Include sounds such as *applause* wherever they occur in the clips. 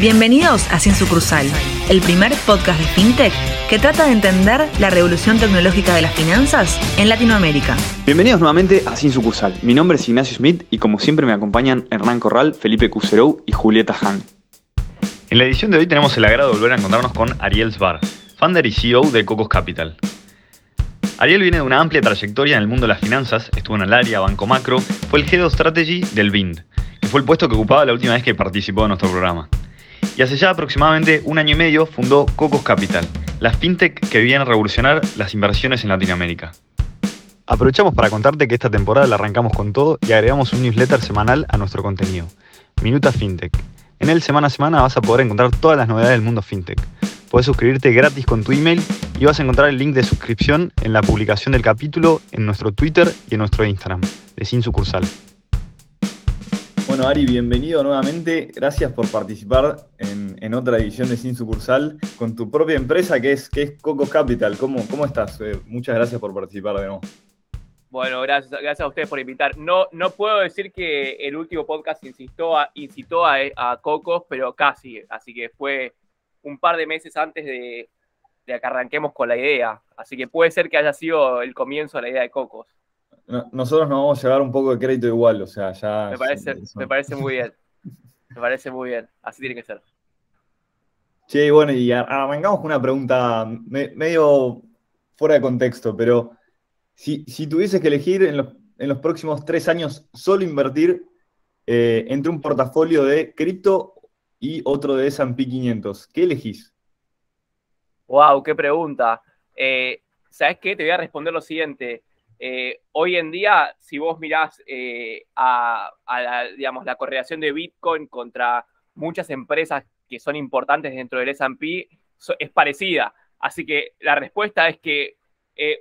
Bienvenidos a Sin Sucursal, el primer podcast de FinTech que trata de entender la revolución tecnológica de las finanzas en Latinoamérica. Bienvenidos nuevamente a Sin Sucursal. Mi nombre es Ignacio Smith y como siempre me acompañan Hernán Corral, Felipe Cuserou y Julieta Han. En la edición de hoy tenemos el agrado de volver a encontrarnos con Ariel Sbar, founder y CEO de Cocos Capital. Ariel viene de una amplia trayectoria en el mundo de las finanzas, estuvo en el área Banco Macro, fue el Head of Strategy del BIND, que fue el puesto que ocupaba la última vez que participó en nuestro programa. Y hace ya aproximadamente un año y medio fundó Cocos Capital, la fintech que viene a revolucionar las inversiones en Latinoamérica. Aprovechamos para contarte que esta temporada la arrancamos con todo y agregamos un newsletter semanal a nuestro contenido, Minuta Fintech. En él semana a semana vas a poder encontrar todas las novedades del mundo fintech. Puedes suscribirte gratis con tu email y vas a encontrar el link de suscripción en la publicación del capítulo en nuestro Twitter y en nuestro Instagram, de Sin Sucursal. Bueno, Ari, bienvenido nuevamente. Gracias por participar en, otra edición de Sin Sucursal con tu propia empresa que es, que es Coco Capital. ¿Cómo, cómo estás? Eh, muchas gracias por participar de nuevo. Bueno, gracias, gracias a ustedes por invitar. No, no puedo decir que el último podcast incitó a, incitó a, a Cocos, pero casi. Así que fue un par de meses antes de, que arranquemos con la idea. Así que puede ser que haya sido el comienzo de la idea de Cocos. Nosotros nos vamos a llevar un poco de crédito igual, o sea, ya. Me parece, me parece muy bien. *laughs* Me parece muy bien. Así tiene que ser. Sí, bueno, y arrancamos con una pregunta medio fuera de contexto, pero si, si tuvieses que elegir en los, próximos tres años solo invertir eh, entre un portafolio de cripto y otro de S&P 500. ¿Qué elegís? Wow, qué pregunta. Eh, ¿Sabes qué? Te voy a responder lo siguiente. Eh, hoy en día, si vos mirás eh, a, la, digamos, la correlación de Bitcoin contra muchas empresas que son importantes dentro del S&P, es parecida. Así que la respuesta es que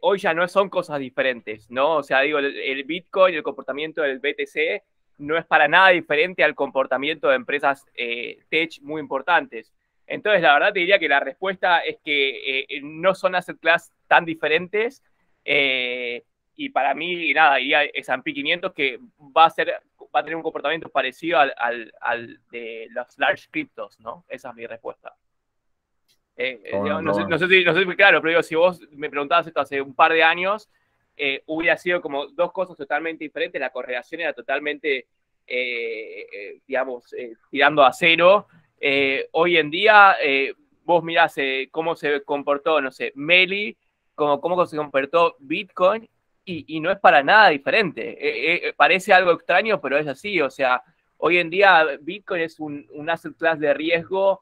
hoy ya no son cosas diferentes, ¿no? O sea, digo, el, el Bitcoin, el comportamiento del BTC no es para nada diferente al comportamiento de empresas eh, tech muy importantes. Entonces, la verdad te diría que la respuesta es que eh, no son asset class tan diferentes. Eh, y para mí, nada, iría S&P 500 que va a, ser, va a tener un comportamiento parecido al, al, de los large cryptos, ¿no? Esa es mi respuesta. no, sé, no, sé, si, no sé claro, pero digo, si vos me preguntabas esto hace un par de años, eh, hubiera sido como dos cosas totalmente diferentes. La correlación era totalmente, eh, eh, digamos, tirando a cero. hoy en día, vos mirás cómo se comportó, no sé, Meli, como, cómo se comportó Bitcoin, y, no es para nada diferente. parece algo extraño, pero es así. O sea, hoy en día Bitcoin es un, un asset class de riesgo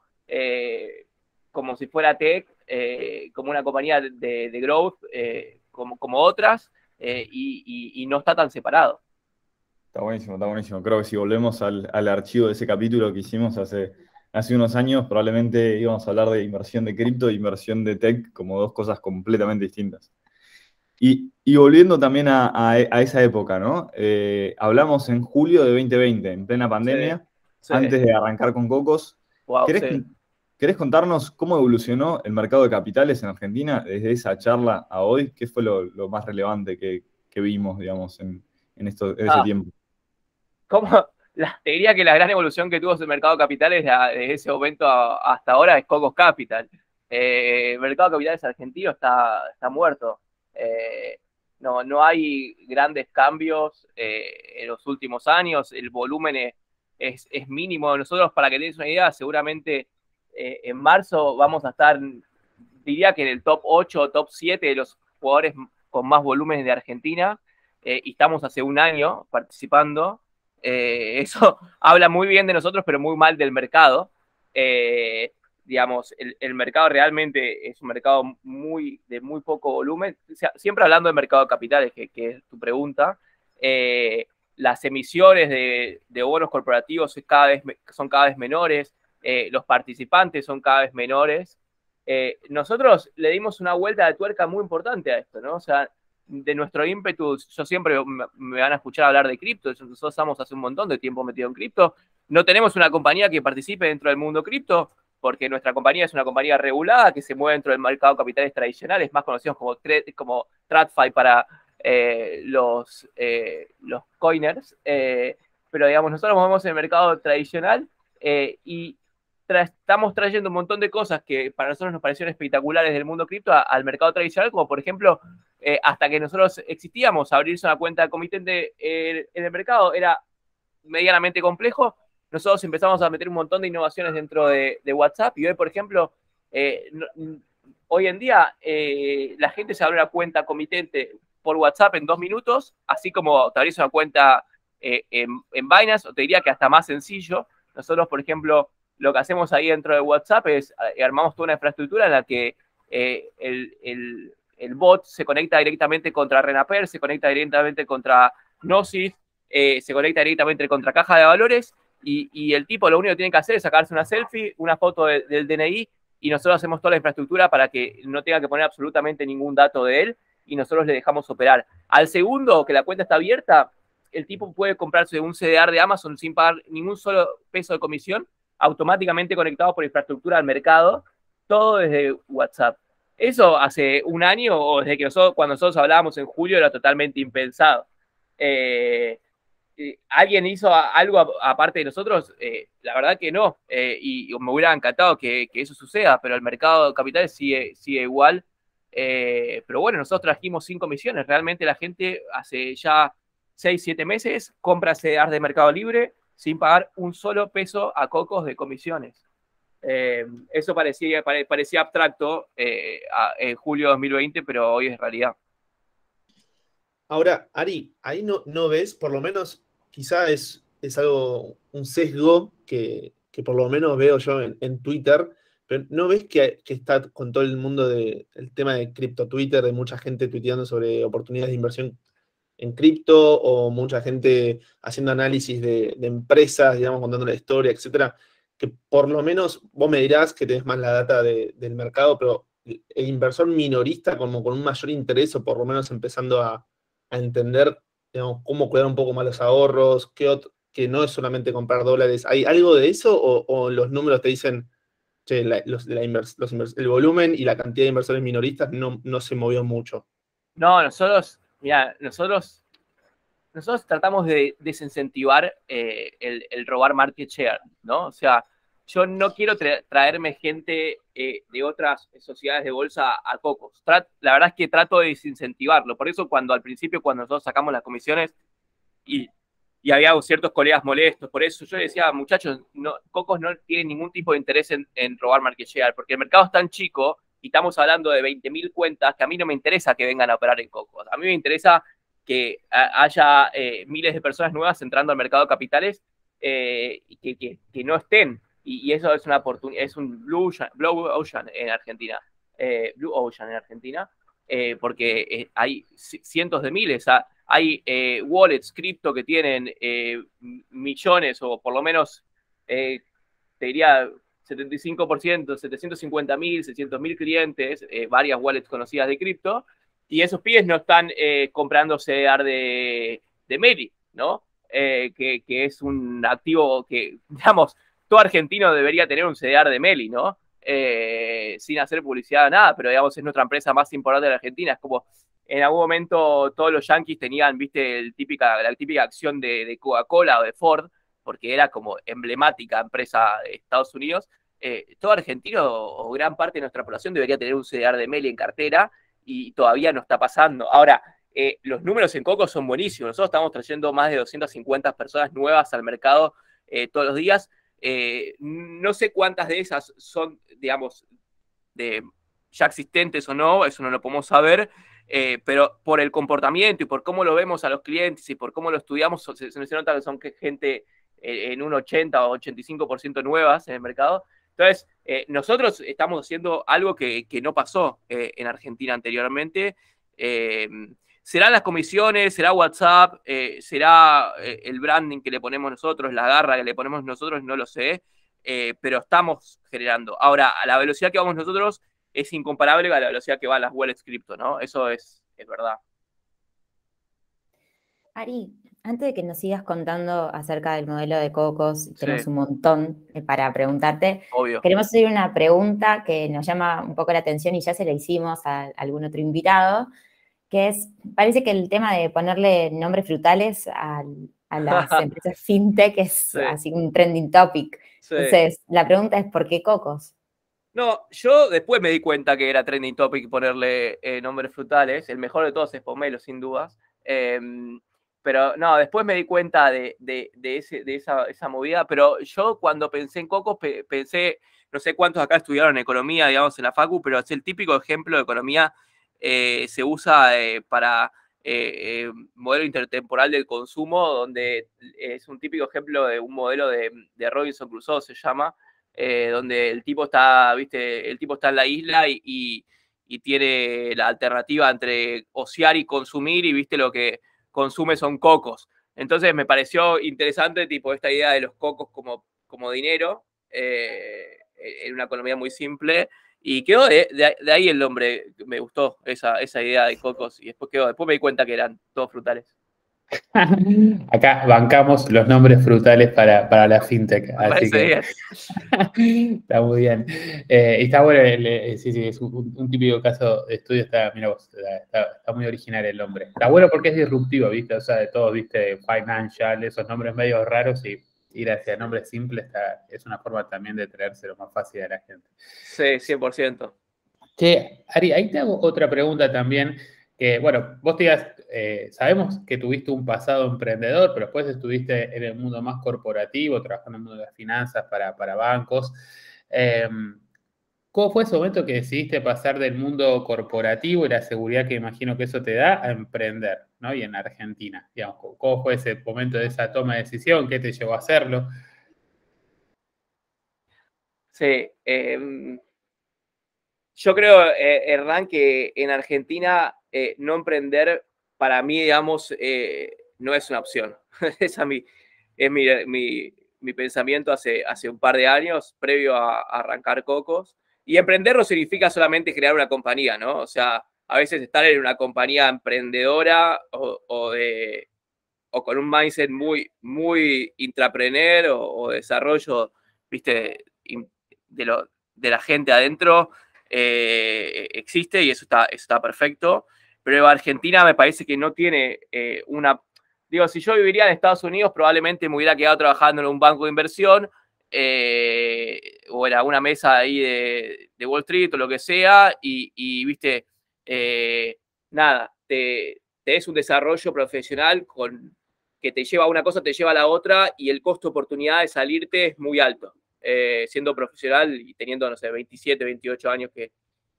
como si fuera tech, como una compañía de, growth, como, otras eh, y, no está tan separado. Está buenísimo, está buenísimo. Creo que si volvemos al, archivo de ese capítulo que hicimos hace, hace unos años, probablemente íbamos a hablar de inversión de cripto e inversión de tech como dos cosas completamente distintas. Y, volviendo también a, esa época, ¿no? Eh, hablamos en julio de 2020, en plena pandemia, antes de arrancar con Cocos. Wow, ¿Querés contarnos cómo evolucionó el mercado de capitales en Argentina desde esa charla a hoy? ¿Qué fue lo, más relevante que, vimos, digamos, en, esto, ese ah. tiempo? ¿Cómo? *laughs* La, te diría que la gran evolución que tuvo el mercado de capitales desde ese momento hasta ahora es Cocos Capital. Eh, el mercado de capitales argentino está, está muerto. Eh, no, no hay grandes cambios eh, en los últimos años. El volumen es, es, mínimo. Nosotros, para que tengas una idea, seguramente eh, en marzo vamos a estar, diría que en el top 8 o top 7 de los jugadores con más volúmenes de Argentina, y estamos hace un año participando. *laughs* Eso habla muy bien de nosotros, pero muy mal del mercado. Digamos, el, mercado realmente es un mercado muy, de muy poco volumen. siempre hablando de mercado de capitales, que, es tu pregunta, las emisiones de, de, bonos corporativos cada vez, son cada vez menores, eh, los participantes son cada vez menores. Eh, nosotros le dimos una vuelta de tuerca muy importante a esto, ¿no? O sea, de nuestro ímpetu, yo siempre me van a escuchar hablar de cripto, nosotros estamos hace un montón de tiempo metido en cripto, no tenemos una compañía que participe dentro del mundo cripto, porque nuestra compañía es una compañía regulada que se mueve dentro del mercado de capitales tradicionales, más conocidos como, como TradFi para eh, los, los coiners, pero digamos, nosotros movemos en el mercado tradicional y estamos trayendo un montón de cosas que para nosotros nos parecieron espectaculares del mundo cripto al mercado tradicional, como por ejemplo, eh, hasta que nosotros existíamos, abrirse una cuenta comitente en el mercado era medianamente complejo. Nosotros empezamos a meter un montón de innovaciones dentro de, WhatsApp y hoy, por ejemplo, eh, hoy en día eh, la gente se abre una cuenta comitente por WhatsApp en dos minutos, así como te abrís una cuenta en, en Binance, o te diría que hasta más sencillo. Nosotros, por ejemplo, lo que hacemos ahí dentro de WhatsApp es eh, armamos toda una infraestructura en la que eh, el, bot se conecta directamente contra Renaper, se conecta directamente contra Gnosis, eh, se conecta directamente contra Caja de Valores y, el tipo lo único que tiene que hacer es sacarse una selfie, una foto del DNI y nosotros hacemos toda la infraestructura para que no tenga que poner absolutamente ningún dato de él y nosotros le dejamos operar. Al segundo que la cuenta está abierta, el tipo puede comprarse un CDR de Amazon sin pagar ningún solo peso de comisión automáticamente conectados por infraestructura al mercado, todo desde WhatsApp. Eso hace un año o desde que nosotros, cuando nosotros hablábamos en julio, era totalmente impensado. Eh, ¿Alguien hizo algo aparte de nosotros? Eh, la verdad que no. y, me hubiera encantado que, eso suceda, pero el mercado de capitales sigue, sigue igual. pero bueno, nosotros trajimos cinco misiones. Realmente la gente hace ya seis, siete meses compra CDR de Mercado Libre, sin pagar un solo peso a cocos de comisiones. Eh, eso parecía, abstracto eh, en julio de 2020, pero hoy es realidad. Ahora, Ari, ahí no ves, por lo menos, quizá es, es algo, un sesgo que, por lo menos veo yo en, Twitter, pero ¿no ves que, está con todo el mundo del tema de cripto Twitter, de mucha gente tuiteando sobre oportunidades de inversión en cripto o mucha gente haciendo análisis de, empresas, digamos, contando la historia, etcétera, que por lo menos vos me dirás que tenés más la data del mercado, pero el inversor minorista como con un mayor interés o por lo menos empezando a, entender cómo cuidar un poco más los ahorros, qué que no es solamente comprar dólares. ¿Hay algo de eso o, los números te dicen, che, los, el volumen y la cantidad de inversores minoristas no, no se movió mucho? No, nosotros Mira, nosotros, nosotros tratamos de desincentivar eh, el, robar market share, ¿no? O sea, yo no quiero traerme gente eh, de otras sociedades de bolsa a Cocos. la verdad es que trato de desincentivarlo. Por eso cuando al principio, cuando nosotros sacamos las comisiones y, había ciertos colegas molestos, por eso yo decía, muchachos, no, Cocos no tiene ningún tipo de interés en, robar market share, porque el mercado es tan chico y estamos hablando de 20.000 cuentas, que a mí no me interesa que vengan a operar en Cocos. A mí me interesa que haya eh, miles de personas nuevas entrando al mercado de capitales eh, que, no estén. Y, eso es una oportunidad, es un blue ocean, en Argentina. Eh, blue Ocean en Argentina, porque hay cientos de miles. hay wallets cripto que tienen millones o por lo menos, te diría, 75%, 750 mil, 600 mil clientes, eh, varias wallets conocidas de cripto, y esos pibes no están eh, comprando CDR de, de ¿no? Eh, que, es un activo que, *laughs* digamos, todo argentino debería tener un CDR de Meli, ¿no? sin hacer publicidad, nada, pero digamos, es nuestra empresa más importante de la Argentina. Es como, en algún momento todos los yankees tenían, viste, el típica, la típica acción de, de Coca-Cola o de Ford, porque era como emblemática empresa de Estados Unidos, eh, todo argentino o gran parte de nuestra población debería tener un CDR de Meli en cartera y todavía no está pasando. Ahora, eh, los números en Coco son buenísimos. Nosotros estamos trayendo más de 250 personas nuevas al mercado eh, todos los días. No sé cuántas de esas son, digamos, de ya existentes o no, eso no lo podemos saber, pero por el comportamiento y por cómo lo vemos a los clientes y por cómo lo estudiamos, se, se nota que son gente en un 80 o 85% nuevas en el mercado. Entonces, eh, nosotros estamos haciendo algo que, no pasó eh, en Argentina anteriormente. Eh, ¿Serán las comisiones? ¿Será WhatsApp? ¿Será el branding que le ponemos nosotros? ¿La garra que le ponemos nosotros? No lo sé. pero estamos generando. Ahora, a la velocidad que vamos nosotros es incomparable a la velocidad que va las wallets cripto, ¿no? Eso es, es verdad. Ari, antes de que nos sigas contando acerca del modelo de Cocos, tenemos un montón eh, para preguntarte. Obvio. Queremos hacer una pregunta que nos llama un poco la atención y ya se la hicimos a algún otro invitado, que es, parece que el tema de ponerle nombres frutales a, las *laughs* empresas fintech es así un trending topic. Entonces, la pregunta es, ¿por qué cocos? No, yo después me di cuenta que era trending topic ponerle eh, nombres frutales. El mejor de todos es pomelo, sin dudas. Em, pero no, después me di cuenta de, ese, de esa, movida. Pero yo cuando pensé en cocos, pensé, no sé cuántos acá estudiaron economía, digamos, en la Facu, pero es el típico ejemplo de economía eh, se usa eh, para modelo intertemporal del consumo, donde es un típico ejemplo de un modelo de, Robinson Crusoe, se llama, eh, donde el tipo está, viste, el tipo está en la isla y, tiene la alternativa entre ociar y consumir y viste lo que consume son cocos. Entonces me pareció interesante tipo esta idea de los cocos como, como dinero eh, en una economía muy simple y quedó de, ahí el nombre, me gustó esa, esa idea de cocos y después quedó, después me di cuenta que eran todos frutales. *laughs* Acá bancamos los nombres frutales para, la fintech. Así que... *laughs* está muy bien. Eh, está bueno, eh, sí, sí, es un, típico caso de estudio. Está, mira vos, está, muy original el nombre. Está bueno porque es disruptivo, ¿viste? O sea, de todos, ¿viste? Financial, esos nombres medio raros y ir hacia nombres simples es una forma también de traérselo más fácil a la gente. Sí, 100%. Che, Ari, ahí te hago otra pregunta también que, bueno, vos digas, eh, sabemos que tuviste un pasado emprendedor, pero después estuviste en el mundo más corporativo, trabajando en el mundo de las finanzas para, bancos. Em, ¿Cómo fue ese momento que decidiste pasar del mundo corporativo y la seguridad que imagino que eso te da a emprender, ¿no? Y en Argentina, digamos, ¿cómo fue ese momento de esa toma de decisión? ¿Qué te llevó a hacerlo? Sí, em, yo creo, eh, Hernán, que en Argentina eh, no emprender, para mí, digamos, eh, no es una opción. *laughs* Esa es, mi, es mi, mi, pensamiento hace, hace un par de años, previo a, arrancar Cocos. Y emprender no significa solamente crear una compañía, ¿no? O sea, a veces estar en una compañía emprendedora o, de, o con un mindset muy, muy o, desarrollo, viste, de, lo, de la gente adentro, eh, existe y eso está, está perfecto. Pero Argentina me parece que no tiene eh, una... Digo, si yo viviría en Estados Unidos, probablemente me hubiera quedado trabajando en un banco de inversión eh, o en alguna mesa ahí de, Wall Street o lo que sea, y, viste, nada, te, te, es un desarrollo profesional con, que te lleva a una cosa, te lleva a la otra, y el costo de oportunidad de salirte es muy alto. Eh, siendo profesional y teniendo, no sé, 27, 28 años, que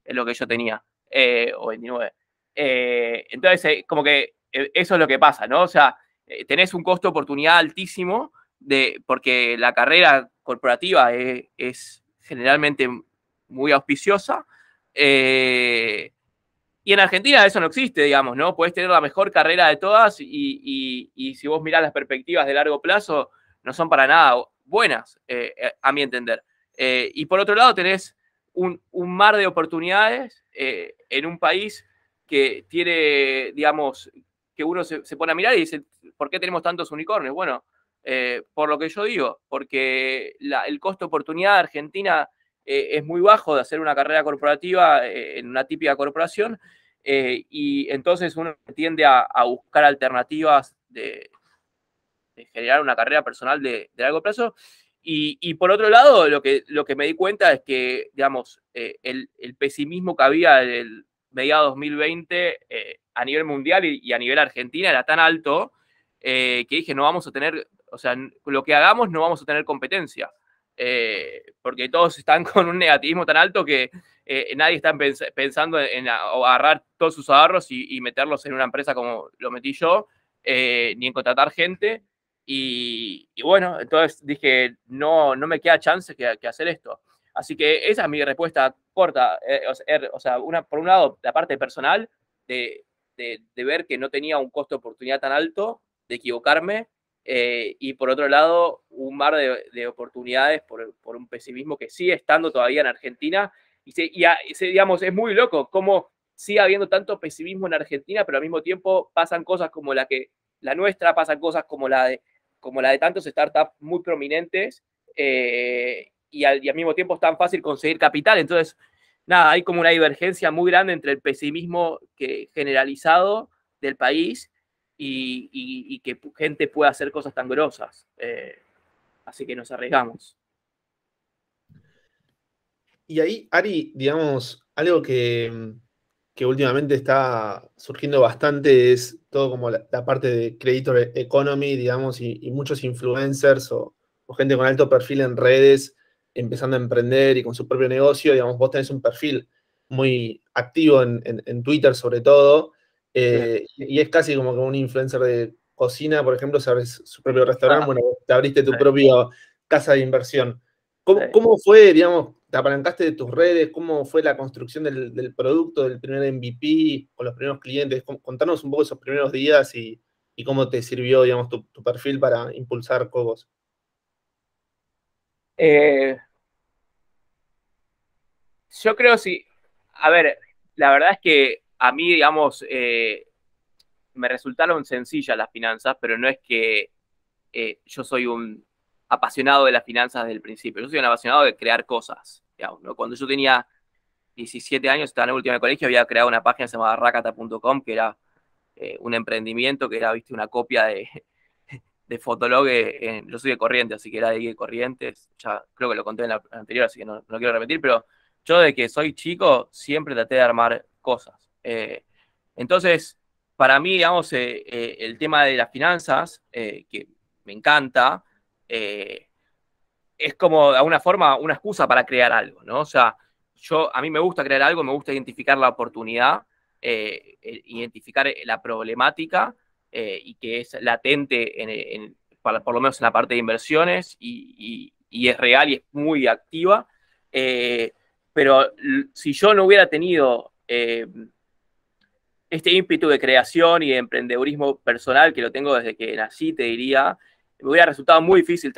es lo que yo tenía, eh, o 29. Eh, entonces, como que eso es lo que pasa, ¿no? O sea, tenés un costo de oportunidad altísimo de, porque la carrera corporativa es, generalmente muy auspiciosa. y en Argentina eso no existe, digamos, ¿no? Puedes tener la mejor carrera de todas y, y si vos mirás las perspectivas de largo plazo, no son para nada buenas, eh, eh, a mi entender. Eh, y por otro lado, tenés un, mar de oportunidades en un país que tiene, digamos, que uno se, pone a mirar y dice, ¿por qué tenemos tantos unicornios? Bueno, por lo que yo digo, porque el costo de oportunidad de Argentina es muy bajo de hacer una carrera corporativa en una típica corporación y entonces uno tiende a buscar alternativas de, generar una carrera personal de, largo plazo. Y, por otro lado, lo que, lo que me di cuenta es que, digamos, eh, el, pesimismo que había en el mediado 2020 eh, a nivel mundial y, a nivel argentina era tan alto eh, que dije, no vamos a tener, o sea, lo que hagamos no vamos a tener competencia. porque todos están *laughs* con un negativismo tan alto que nadie está pensando en agarrar todos sus ahorros y, meterlos en una empresa como lo metí yo, ni en contratar gente. Y, bueno, entonces dije, no, no me queda chance que, hacer esto. Así que esa es mi respuesta corta. Eh, er, o, sea, una, por un lado, la parte personal de, de, ver que no tenía un costo de oportunidad tan alto, de equivocarme, eh, y por otro lado, un mar de, de oportunidades por, por, un pesimismo que sigue estando todavía en Argentina. Y, se, y, digamos, es muy loco cómo sigue habiendo tanto pesimismo en Argentina, pero al mismo tiempo pasan cosas como la que la nuestra, pasan cosas como la de como la de tantos startups muy prominentes eh, y, al, mismo tiempo es tan fácil conseguir capital. Entonces, nada, hay como una divergencia muy grande entre el pesimismo que, generalizado del país y, que gente pueda hacer cosas tan grosas. Eh, así que nos arriesgamos. Y ahí, Ari, digamos, algo que, que últimamente está surgiendo bastante es todo como la, parte de Creditor Economy, digamos, y, muchos influencers o, gente con alto perfil en redes empezando a emprender y con su propio negocio, digamos, vos tenés un perfil muy activo en, Twitter sobre todo, eh, y es casi como que un influencer de cocina, por ejemplo, sabes su propio restaurante, ah. bueno, te abriste tu propia casa de inversión. ¿Cómo, fue, digamos, te apalancaste de tus redes? ¿Cómo fue la construcción del, producto, del primer MVP con los primeros clientes? Contanos un poco esos primeros días y, cómo te sirvió, digamos, tu, perfil para impulsar Cogos. Eh, yo creo sí. A ver, la verdad es que a mí, digamos, eh, me resultaron sencillas las finanzas, pero no es que eh, yo soy un apasionado de las finanzas desde el principio. Yo soy un apasionado de crear cosas. Cuando yo tenía 17 años, estaba en el último colegio, había creado una página llamada rakata.com, que era eh, un emprendimiento, que era, viste, una copia de, *laughs* de Fotolog. En, yo soy de Corrientes, así que era de Corrientes. Ya creo que lo conté en la anterior, así que no, no quiero repetir, pero yo de que soy chico siempre traté de armar cosas. Eh, entonces, para mí, digamos, eh, eh, el tema de las finanzas, que me encanta, es como de alguna forma una excusa para crear algo, ¿no? O sea, yo, a mí me gusta crear algo, me gusta identificar la oportunidad, identificar la problemática y que es latente, en, por lo menos en la parte de inversiones y, es real y es muy activa. pero si yo no hubiera tenido este ímpetu de creación y de emprendedurismo personal que lo tengo desde que nací, te diría, me hubiera resultado muy difícil,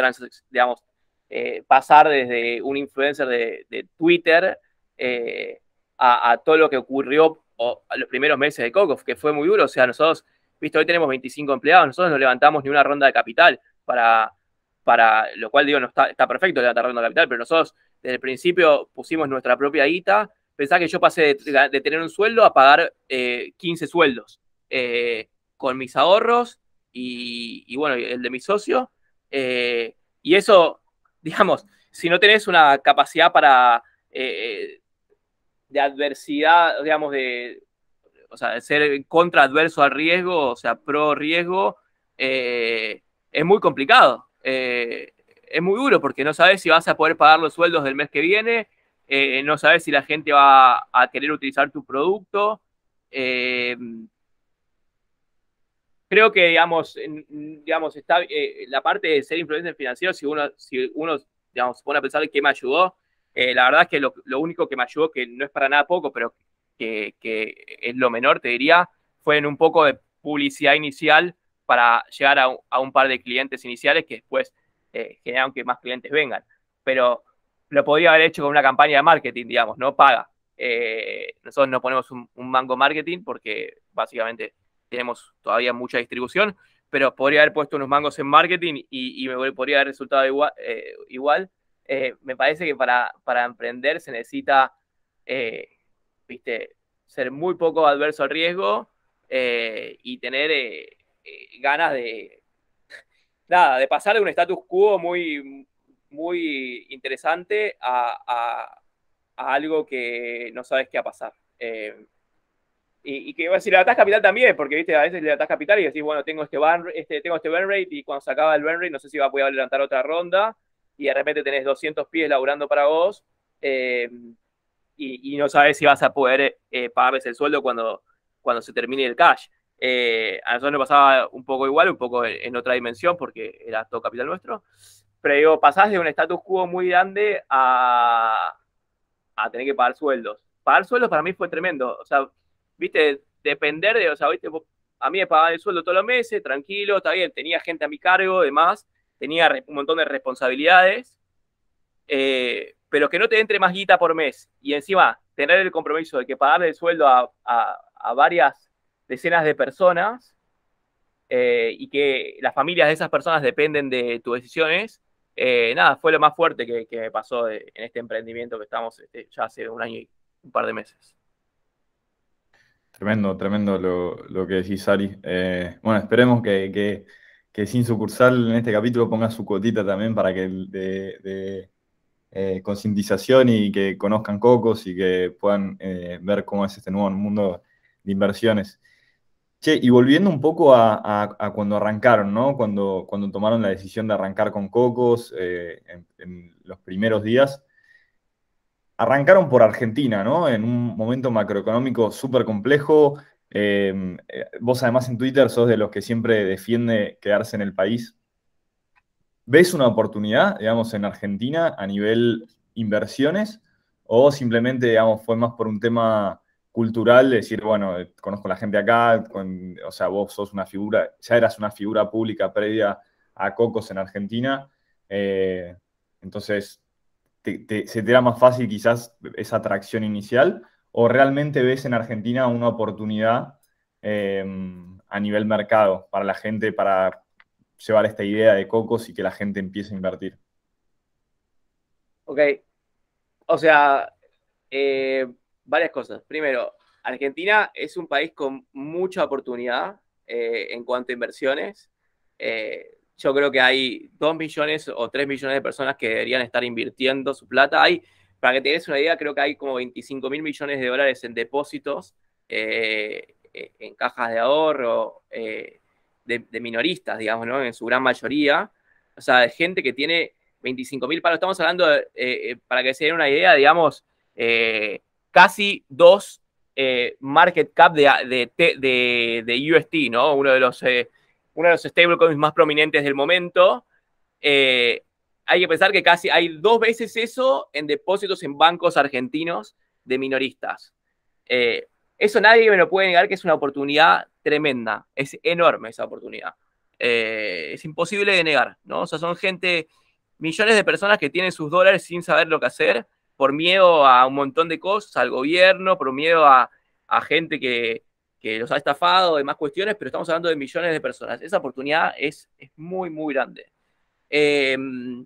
digamos, eh, pasar desde un influencer de, Twitter eh, a, todo lo que ocurrió a los primeros meses de Coco, que fue muy duro. O sea, nosotros, visto, hoy tenemos 25 empleados, nosotros no levantamos ni una ronda de capital para, para lo cual digo, no está, está perfecto levantar ronda de capital, pero nosotros desde el principio pusimos nuestra propia guita Pensá que yo pasé de, tener un sueldo a pagar 15 eh, sueldos eh, con mis ahorros y, bueno, el de mi socio. Eh, y eso, digamos, si no tenés una capacidad para de adversidad, digamos, de, o sea, de ser contraadverso al riesgo, o sea, pro riesgo, es muy complicado. es muy duro porque no sabes si vas a poder pagar los sueldos del mes que viene, eh, no sabes si la gente va a querer utilizar tu producto. Eh, creo que, digamos, digamos está eh, la parte de ser influencer financiero, si uno, si uno digamos, se pone a pensar qué me ayudó, la verdad es que lo, único que me ayudó, que no es para nada poco, pero que, es lo menor, te diría, fue en un poco de publicidad inicial para llegar a, a un par de clientes iniciales que después generaron que más clientes vengan. Pero lo podría haber hecho con una campaña de marketing, digamos, no paga. Eh, nosotros no ponemos un, mango marketing porque básicamente tenemos todavía mucha distribución, pero podría haber puesto unos mangos en marketing y, me podría haber resultado igual. Eh, igual. Eh, me parece que para, para emprender se necesita, viste, ser muy poco adverso al riesgo y tener ganas de, *laughs* nada, de pasar de un status quo muy, muy interesante a, algo que no sabes qué va a pasar. Eh, y, que si levantas capital también, porque viste, a veces levantas capital y decís, bueno, tengo este, burn, este, tengo este burn rate y cuando se acaba el burn rate no sé si va a poder levantar otra ronda y de repente tenés 200 pies laburando para vos eh, y, no sabes si vas a poder eh, pagarles el sueldo cuando, cuando se termine el cash. a nosotros nos pasaba un poco igual, un poco en otra dimensión porque era todo capital nuestro. Pero digo, pasás de un status quo muy grande a, a tener que pagar sueldos. Pagar sueldos para mí fue tremendo. O sea, viste, depender de, o sea, viste, a mí me pagaban el sueldo todos los meses, tranquilo, está bien, tenía gente a mi cargo, demás, tenía un montón de responsabilidades, eh, pero que no te entre más guita por mes y encima tener el compromiso de que pagarle el sueldo a, a varias decenas de personas eh, y que las familias de esas personas dependen de tus decisiones, eh, nada, fue lo más fuerte que, me pasó en este emprendimiento que estamos este, ya hace un año y un par de meses. Tremendo, tremendo lo, que decís, Ari. Eh, bueno, esperemos que, Sin Sucursal en este capítulo ponga su cuotita también para que de, eh, concientización y que conozcan Cocos y que puedan eh, ver cómo es este nuevo mundo de inversiones. Che, y volviendo un poco a, cuando arrancaron, ¿no? Cuando, cuando tomaron la decisión de arrancar con Cocos eh, en, los primeros días, arrancaron por Argentina, ¿no? En un momento macroeconómico súper complejo. vos además en Twitter sos de los que siempre defiende quedarse en el país ¿Ves una oportunidad, digamos, en Argentina a nivel inversiones? ¿O simplemente, digamos, fue más por un tema cultural, decir, bueno, conozco a la gente acá, o sea, vos sos una figura, ya eras una figura pública previa a Cocos en Argentina, eh, entonces se te era más fácil quizás esa atracción inicial, o realmente ves en Argentina una oportunidad eh, a nivel mercado para la gente, para llevar esta idea de Cocos y que la gente empiece a invertir? Ok. O sea, eh, varias cosas. Primero, Argentina es un país con mucha oportunidad eh, en cuanto a inversiones. Eh, yo creo que hay 2 millones o 3 millones de personas que deberían estar invirtiendo su plata. Hay, para que tengas una idea, creo que hay como 25 mil millones de dólares en depósitos, en cajas de ahorro, de, minoristas, digamos, ¿no? En su gran mayoría. O sea, de gente que tiene 25 mil palos. Estamos hablando, eh, eh, para que se den una idea, digamos, eh, casi dos market cap de, de, de, UST, ¿no? Uno de los, uno de los stablecoins más prominentes del momento. hay que pensar que casi hay dos veces eso en depósitos en bancos argentinos de minoristas. Eso nadie me lo puede negar que es una oportunidad tremenda. Es enorme esa oportunidad. Eh, es imposible de negar, ¿no? O sea, son gente, millones de personas que tienen sus dólares sin saber lo que hacer, por miedo a un montón de cosas, al gobierno, por miedo a, gente que, los ha estafado, demás cuestiones, pero estamos hablando de millones de personas. Esa oportunidad es, es muy, muy grande. Em,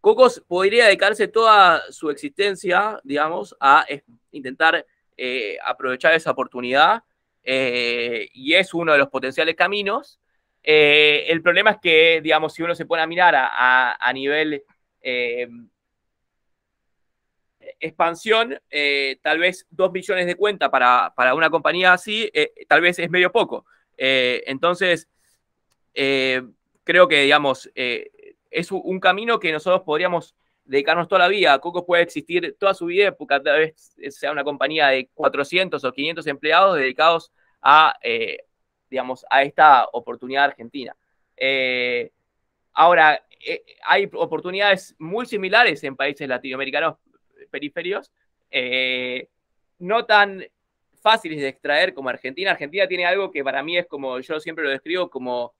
Cocos podría dedicarse toda su existencia, digamos, a intentar eh, aprovechar esa oportunidad eh, y es uno de los potenciales caminos. Eh, el problema es que, digamos, si uno se pone a mirar a, nivel expansión, tal vez dos millones de cuentas para, una compañía así, tal vez es medio poco. entonces, creo que, digamos, es un camino que nosotros podríamos dedicarnos toda la vida. Coco puede existir toda su vida, porque tal vez sea una compañía de 400 o 500 empleados dedicados a, eh, digamos, a esta oportunidad argentina. Eh, ahora, eh, hay oportunidades muy similares en países latinoamericanos periféricos, no tan fáciles de extraer como Argentina. Argentina tiene algo que para mí es como, yo siempre lo describo como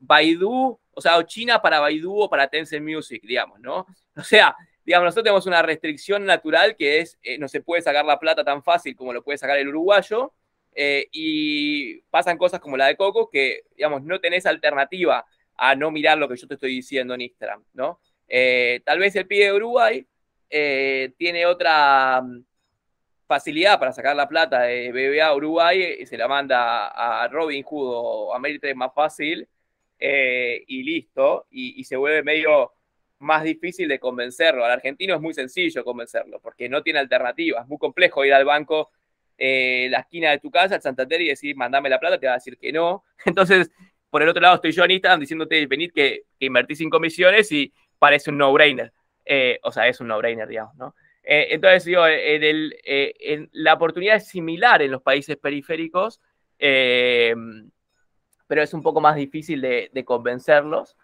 Baidu, o sea, o China para Baidu o para Tencent Music, digamos, ¿no? *laughs* O sea, digamos, nosotros tenemos una restricción natural que es, eh, no se puede sacar la plata tan fácil como lo puede sacar el uruguayo, eh, y pasan cosas como la de Coco, que, digamos, no tenés alternativa a no mirar lo que yo te estoy diciendo en Instagram, ¿no? Eh, tal vez el pibe de Uruguay tiene otra mm, facilidad para sacar la plata de BBA Uruguay y se la manda a Robin Hood o a Meritrade más fácil y listo, y, se vuelve medio más difícil de convencerlo. Al argentino es muy sencillo convencerlo, porque no tiene alternativas. Es muy complejo ir al banco, eh, la esquina de tu casa, al Santander, y decir, mandame la plata, te va a decir que no. *laughs* Entonces, por el otro lado, estoy yo en Instagram diciéndote, venid que, que invertís en comisiones y parece un no-brainer. Eh, o sea, es un no-brainer, digamos, ¿no? Eh, entonces, digo, en la oportunidad es similar en los países periféricos, pero es un poco más difícil de, convencerlos.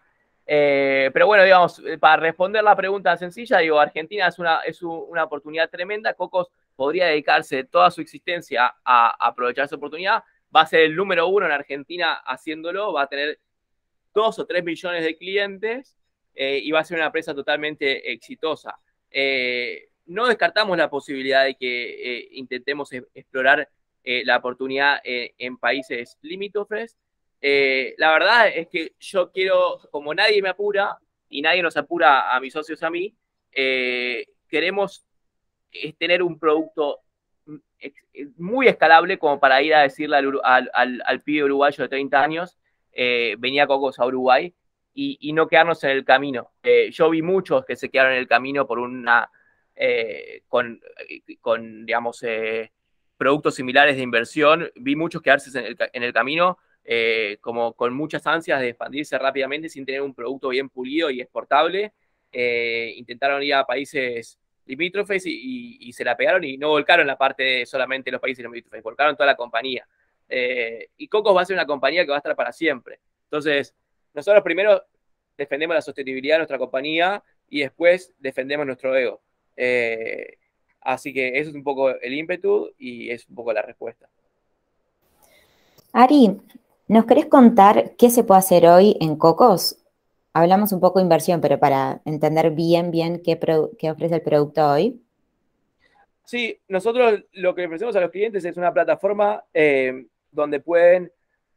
Eh, pero bueno, digamos, eh, para responder la pregunta sencilla, digo, Argentina es una, es una oportunidad tremenda. Cocos podría dedicarse toda su existencia a, aprovechar esa oportunidad. Va a ser el número uno en Argentina haciéndolo, va a tener dos o tres millones de clientes eh, y va a ser una empresa totalmente exitosa. no descartamos la posibilidad de que intentemos e, explorar la oportunidad en países limítrofes, eh, la verdad es que yo quiero, como nadie me apura y nadie nos apura a mis socios a mí, eh, queremos eh, tener un producto mm, muy escalable como para ir a decirle al, al, pibe uruguayo de 30 años, venía Cocos a Uruguay y, no quedarnos en el camino. Eh, yo vi muchos que se quedaron en el camino por una, eh, con, con, digamos, productos similares de inversión, vi muchos quedarse en el, en el camino como con muchas ansias de expandirse rápidamente sin tener un producto bien pulido y exportable. intentaron ir a países limítrofes y, se la pegaron y no volcaron la parte de solamente los países limítrofes, volcaron toda la compañía. Eh, y Cocos va a ser una compañía que va a estar para siempre. Entonces, nosotros primero defendemos la sostenibilidad de nuestra compañía y después defendemos nuestro ego. Eh, así que eso es un poco el ímpetu y es un poco la respuesta. Ari, ¿nos querés contar qué se puede hacer hoy en Cocos? Hablamos un poco de inversión, pero para entender bien, bien qué, qué ofrece el producto hoy. Sí, nosotros lo que ofrecemos a los clientes es una plataforma eh, donde pueden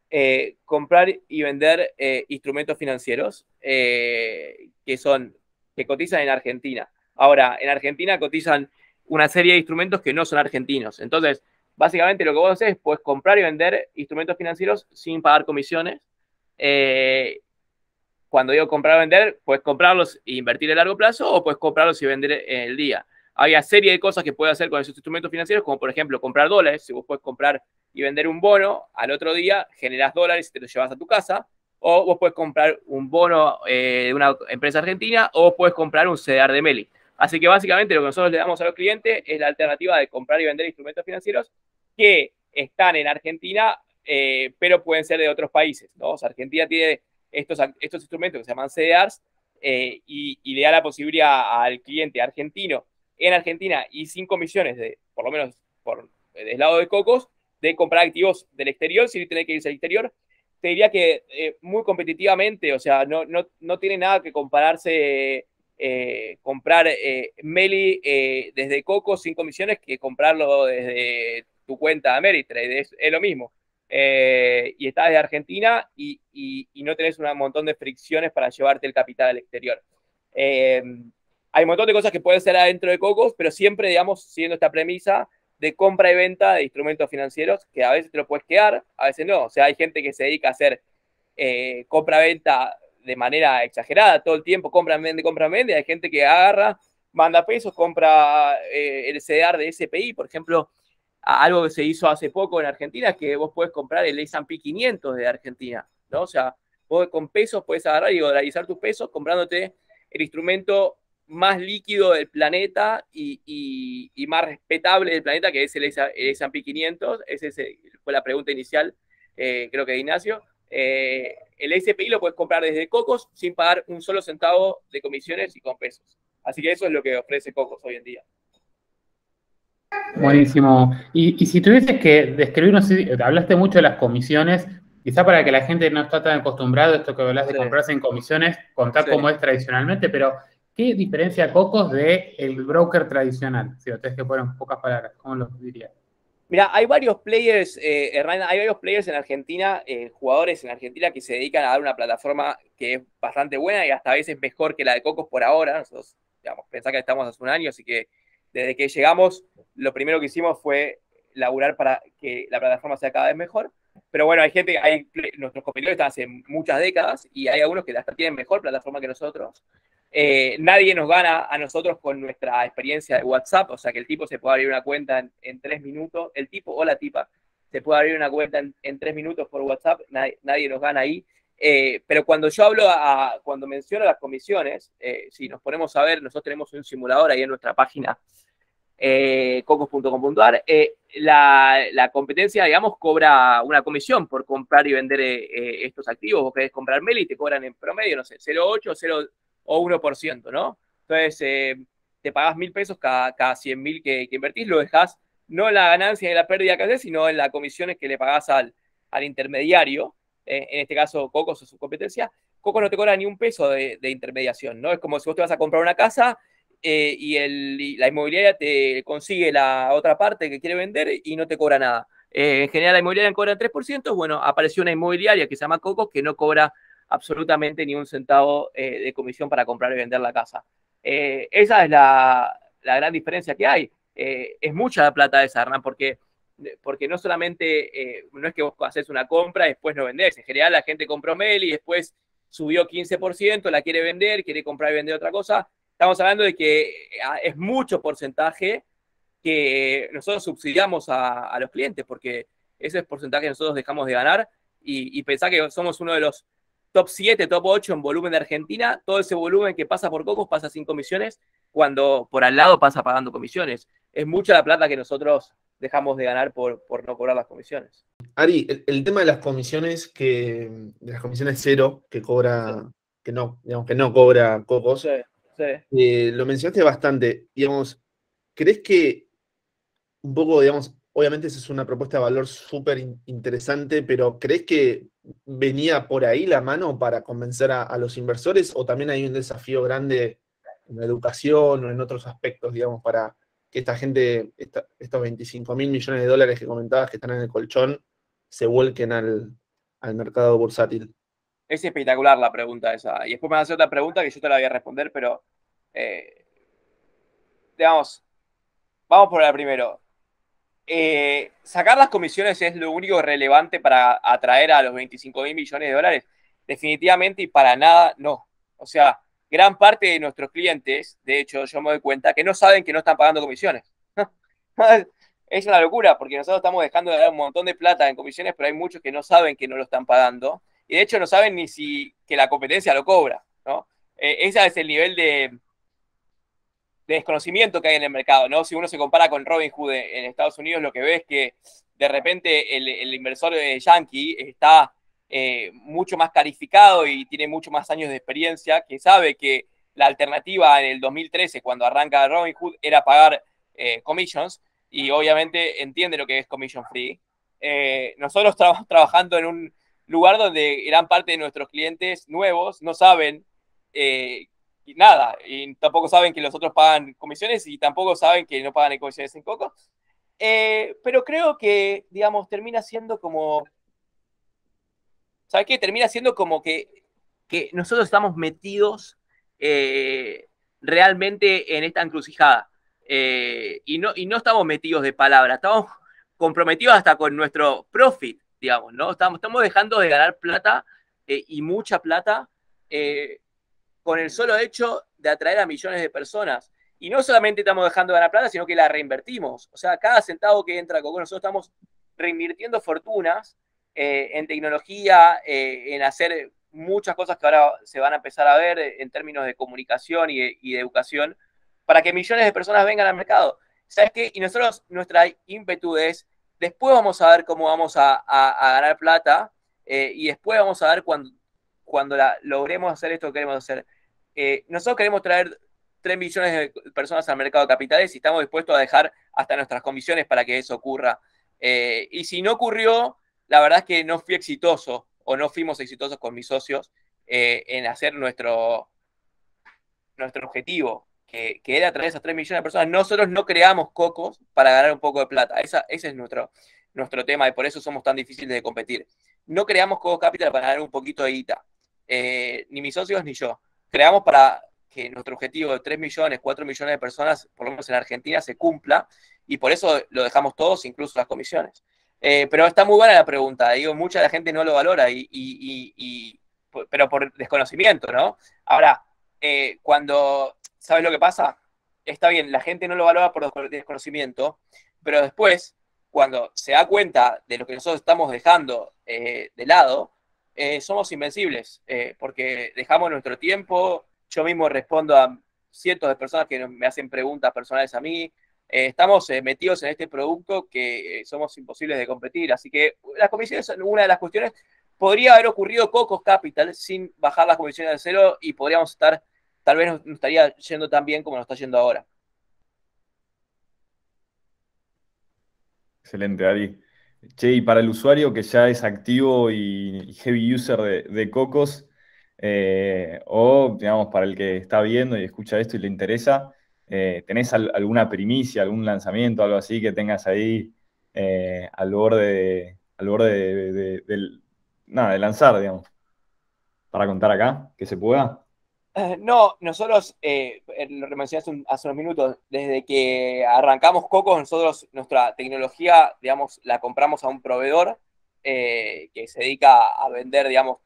eh, comprar y vender eh, instrumentos financieros que son que cotizan en Argentina. Ahora, en Argentina cotizan una serie de instrumentos que no son argentinos. Entonces, básicamente lo que vos haces es comprar y vender instrumentos financieros sin pagar comisiones cuando digo comprar o vender, puedes comprarlos e invertir a largo plazo o puedes comprarlos y vender en el día. Hay serie de cosas que puedes hacer con esos instrumentos financieros, como por ejemplo comprar dólares. Si vos puedes comprar y vender un bono, al otro día generas dólares y te los llevas a tu casa. O vos puedes comprar un bono eh, de una empresa argentina o puedes comprar un CDR de Meli. Así que básicamente lo que nosotros le damos a los clientes es la alternativa de comprar y vender instrumentos financieros que están en Argentina, eh, pero pueden ser de otros países. ¿no? Argentina tiene estos, estos instrumentos que se llaman CDRs eh, y, le da la posibilidad al cliente argentino en Argentina y sin comisiones, de, por lo menos por el lado de Cocos, de comprar activos del exterior sin tener que irse al exterior. Te diría que eh, muy competitivamente, o sea, no, no, no tiene nada que compararse eh, comprar Meli desde Cocos sin comisiones que comprarlo desde tu cuenta de Ameritrade. es lo mismo. Eh, y estás de Argentina y, no tenés un montón de fricciones para llevarte el capital al exterior. Eh, hay un montón de cosas que pueden ser adentro de Cocos, pero siempre, digamos, siguiendo esta premisa de compra y venta de instrumentos financieros, que a veces te lo puedes quedar, a veces no. O sea, hay gente que se dedica a hacer eh, compra-venta de manera exagerada todo el tiempo, compra, vende, compra, vende. Hay gente que agarra, manda pesos, compra el CDR de SPI, por ejemplo algo que se hizo hace poco en Argentina que vos puedes comprar el S&P 500 de Argentina, ¿no? O sea, vos con pesos puedes agarrar y dolarizar tus pesos comprándote el instrumento más líquido del planeta y, más respetable del planeta, que es el S&P 500. Esa fue la pregunta inicial, eh, creo que de Ignacio. Eh, el SPI lo puedes comprar desde Cocos sin pagar un solo centavo de comisiones y con pesos. Así que eso es lo que ofrece Cocos hoy en día. Buenísimo. Y, si tuvieses que describirnos, hablaste mucho de las comisiones, quizá para que la gente no está tan acostumbrado a esto que hablas de comprarse en comisiones, contar cómo es tradicionalmente, pero ¿qué diferencia Cocos del el broker tradicional? Si lo tenés que poner pocas palabras, ¿cómo lo dirías? Mira, hay varios players, eh, hay varios players en Argentina, eh, jugadores en Argentina que se dedican a dar una plataforma que es bastante buena y hasta a veces mejor que la de Cocos por ahora. Nosotros, digamos, pensá que estamos hace un año, así que desde que llegamos, lo primero que hicimos fue laburar para que la plataforma sea cada vez mejor. Pero bueno, hay gente, nuestros competidores están hace muchas décadas y hay algunos que hasta tienen mejor plataforma que nosotros. Eh, nadie nos gana a nosotros con nuestra experiencia de WhatsApp, o sea que el tipo se puede abrir una cuenta en, tres minutos, el tipo o la tipa se puede abrir una cuenta en, tres minutos por WhatsApp, nadie, nos gana ahí. Eh, pero cuando yo hablo, a, cuando menciono las comisiones, eh, si nos ponemos a ver, nosotros tenemos un simulador ahí en nuestra página cocos.com.ar, la, competencia, digamos, cobra una comisión por comprar y vender estos activos. Vos querés comprar Meli y te cobran en promedio, no sé, 0,8, 0 o 1%, ¿no? Entonces, te pagás mil pesos cada, cada 100 mil que, invertís, lo dejás no en la ganancia y la pérdida que haces, sino en las comisiones que le pagás al, al intermediario, en este caso Cocos o su competencia. Cocos no te cobra ni un peso de, intermediación, ¿no? Es como si vos te vas a comprar una casa eh, y, el, la inmobiliaria te consigue la otra parte que quiere vender y no te cobra nada. Eh, en general la inmobiliaria cobra 3%, bueno, apareció una inmobiliaria que se llama Coco que no cobra absolutamente ni un centavo eh, de comisión para comprar y vender la casa. esa es la, la, gran diferencia que hay. es mucha la plata esa, Hernán, porque, porque no solamente, no es que vos haces una compra y después no vendés. En general la gente compró Meli y después subió 15%, la quiere vender, quiere comprar y vender otra cosa. Estamos hablando de que ah, es mucho porcentaje que nosotros subsidiamos a, los clientes, porque ese es porcentaje nosotros dejamos de ganar y, y pensar que somos uno de los top 7, top 8 en volumen de Argentina, todo ese volumen que pasa por Cocos pasa sin comisiones, cuando por al lado pasa pagando comisiones. Es mucha la plata que nosotros dejamos de ganar por, por no cobrar las comisiones. Ari, el, tema de las comisiones, que, de las comisiones cero que cobra, que no, digamos que no cobra Cocos, eh, lo mencionaste bastante. Digamos, ¿crees que un poco, digamos, obviamente esa es una propuesta de valor súper interesante, pero ¿crees que venía por ahí la mano para convencer a, los inversores o también hay un desafío grande en la educación o en otros aspectos, digamos, para que esta gente, estos 25 mil millones de dólares que comentabas que están en el colchón, se vuelquen al, mercado bursátil? Es espectacular la pregunta esa. Y después me a hacer otra pregunta que yo te la voy a responder, pero eh, digamos, vamos por la primero. Eh, sacar las comisiones es lo único relevante para atraer a los 25 mil millones de dólares. Definitivamente y para nada no. O sea, gran parte de nuestros clientes, de hecho, yo me doy cuenta que no saben que no están pagando comisiones. *laughs* es una locura porque nosotros estamos dejando de dar un montón de plata en comisiones, pero hay muchos que no saben que no lo están pagando. Y de hecho no saben ni si que la competencia lo cobra. ¿no? Eh, ese es el nivel de, de desconocimiento que hay en el mercado, ¿no? Si uno se compara con Robinhood en Estados Unidos, lo que ve es que de repente el, inversor yankee está eh, mucho más calificado y tiene mucho más años de experiencia, que sabe que la alternativa en el 2013, cuando arranca Robinhood, era pagar eh, commissions y obviamente entiende lo que es commission free. Eh, nosotros estamos *laughs* trabajando en un lugar donde gran parte de nuestros clientes nuevos no saben y nada, y tampoco saben que los otros pagan comisiones y tampoco saben que no pagan comisiones en Coco. Eh, pero creo que, digamos, termina siendo como, ¿sabes qué? Termina siendo como que, que nosotros estamos metidos eh, realmente en esta encrucijada. Eh, y, no, y no estamos metidos de palabra, estamos comprometidos hasta con nuestro profit, digamos, ¿no? Estamos, estamos dejando de ganar plata y mucha plata con el solo hecho de atraer a millones de personas. Y no solamente estamos dejando de ganar plata, sino que la reinvertimos. O sea, cada centavo que entra con nosotros estamos reinvirtiendo fortunas eh, en tecnología, eh, en hacer muchas cosas que ahora se van a empezar a ver en términos de comunicación y de, educación, para que millones de personas vengan al mercado. ¿Sabes qué? Y nosotros, nuestra ímpetu es, después vamos a ver cómo vamos a, ganar plata eh, y después vamos a ver cuando, cuando logremos hacer esto que queremos hacer. Eh, nosotros queremos traer 3 millones de personas al mercado de capitales y estamos dispuestos a dejar hasta nuestras comisiones para que eso ocurra. Eh, y si no ocurrió, la verdad es que no fui exitoso o no fuimos exitosos con mis socios eh, en hacer nuestro, nuestro objetivo, que, era traer esas 3 millones de personas. Nosotros no creamos cocos para ganar un poco de plata. ese es nuestro, nuestro tema y por eso somos tan difíciles de competir. No creamos Cocos Capital para ganar un poquito de guita. ni mis socios ni yo creamos para que nuestro objetivo de 3 millones, 4 millones de personas, por lo menos en Argentina, se cumpla, y por eso lo dejamos todos, incluso las comisiones. Eh, pero está muy buena la pregunta, digo, mucha la gente no lo valora, y, pero por desconocimiento, ¿no? Ahora, eh, cuando, ¿sabes lo que pasa? Está bien, la gente no lo valora por desconocimiento, pero después, cuando se da cuenta de lo que nosotros estamos dejando eh, de lado, eh, somos invencibles, eh, porque dejamos nuestro tiempo, yo mismo respondo a cientos de personas que me hacen preguntas personales a mí, eh, estamos metidos en este producto que somos imposibles de competir, así que las comisiones son una de las cuestiones, podría haber ocurrido Cocos Capital sin bajar las comisiones de cero y podríamos estar, tal vez no estaría yendo tan bien como nos está yendo ahora. Excelente, Ari. Che, y para el usuario que ya es activo y, heavy user de, Cocos, eh, o digamos para el que está viendo y escucha esto y le interesa, eh, ¿tenés alguna primicia, algún lanzamiento, algo así que tengas ahí eh, al borde, al borde de, nada, de lanzar, digamos, para contar acá, que se pueda? Eh, *laughs* no, nosotros, eh, lo que mencionaste hace unos minutos, desde que arrancamos Coco, nosotros nuestra tecnología, digamos, la compramos a un proveedor eh, que se dedica a vender, digamos,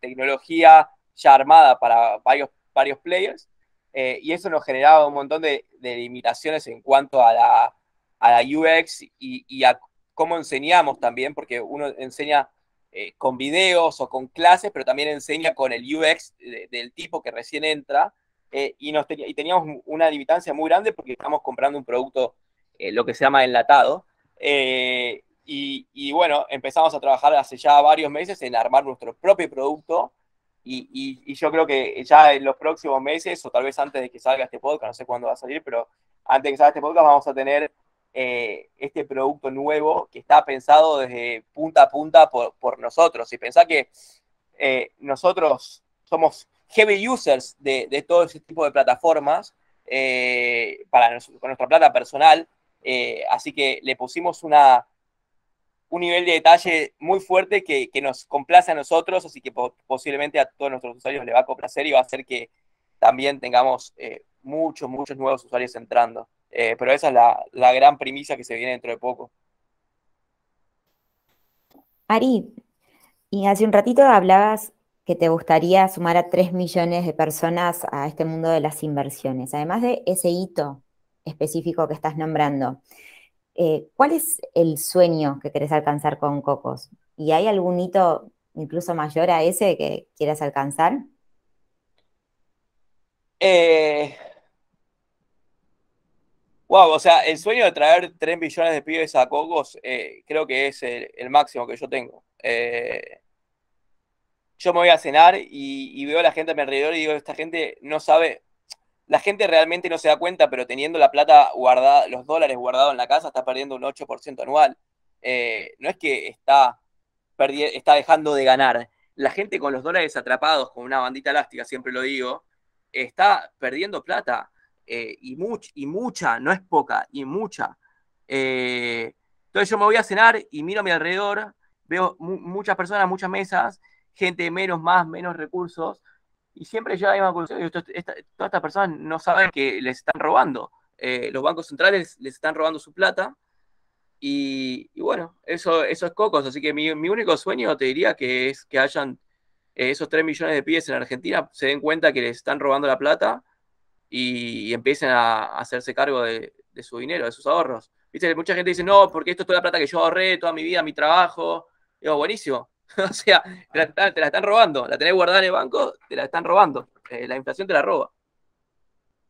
tecnología ya armada para varios, varios players, eh, y eso nos generaba un montón de, limitaciones en cuanto a la, a la UX y, a cómo enseñamos también, porque uno enseña eh, con videos o con clases, pero también enseña con el UX del tipo que recién entra, eh, y, nos y teníamos una limitancia muy grande porque estamos comprando un producto, lo que se llama enlatado, y, bueno, empezamos a trabajar hace ya varios meses en armar nuestro propio producto. Y, yo creo que ya en los próximos meses, o tal vez antes de que salga este podcast, no sé cuándo va a salir, pero antes de que salga este podcast, vamos a tener eh, este producto nuevo que está pensado desde punta a punta por, nosotros. Y pensá que eh, nosotros somos heavy users de, todo ese tipo de plataformas eh, para con nuestra plata personal. así que le pusimos una, un nivel de detalle muy fuerte que, nos complace a nosotros, así que posiblemente a todos nuestros usuarios le va a complacer y va a hacer que también tengamos muchos, muchos nuevos usuarios entrando. Eh, pero esa es la, gran primicia que se viene dentro de poco. Ari, y hace un ratito hablabas que te gustaría sumar a 3 millones de personas a este mundo de las inversiones, además de ese hito específico que estás nombrando. Eh, ¿cuál es el sueño que querés alcanzar con Cocos? ¿Y hay algún hito incluso mayor a ese que quieras alcanzar? Eh, wow, o sea, el sueño de traer 3 millones de pibes a Cocos eh, creo que es el, máximo que yo tengo. yo me voy a cenar y, y, veo a la gente a mi alrededor y digo, esta gente no sabe, la gente realmente no se da cuenta, pero teniendo la plata guardada, los dólares guardados en la casa, está perdiendo un 8% anual. Eh, no es que está, está dejando de ganar. La gente con los dólares atrapados con una bandita elástica, siempre lo digo, está perdiendo plata. Eh, y, y mucha, no es poca, y mucha. Eh, entonces yo me voy a cenar y miro a mi alrededor, veo muchas personas, muchas mesas, gente menos, más, menos recursos, y siempre ya hay una conclusión, todas estas personas no saben que les están robando. Eh, los bancos centrales les están robando su plata. Y, bueno, eso, eso es cocos. Así que mi, único sueño te diría que es que hayan eh, esos 3 millones de pibes en Argentina, se den cuenta que les están robando la plata y, empiecen a, hacerse cargo de, su dinero, de sus ahorros. ¿Viste? Mucha gente dice, no, porque esto es toda la plata que yo ahorré toda mi vida, mi trabajo. Digo, buenísimo. *laughs* o sea, te la, están robando. La tenés guardada en el banco, te la están robando. Eh, la inflación te la roba.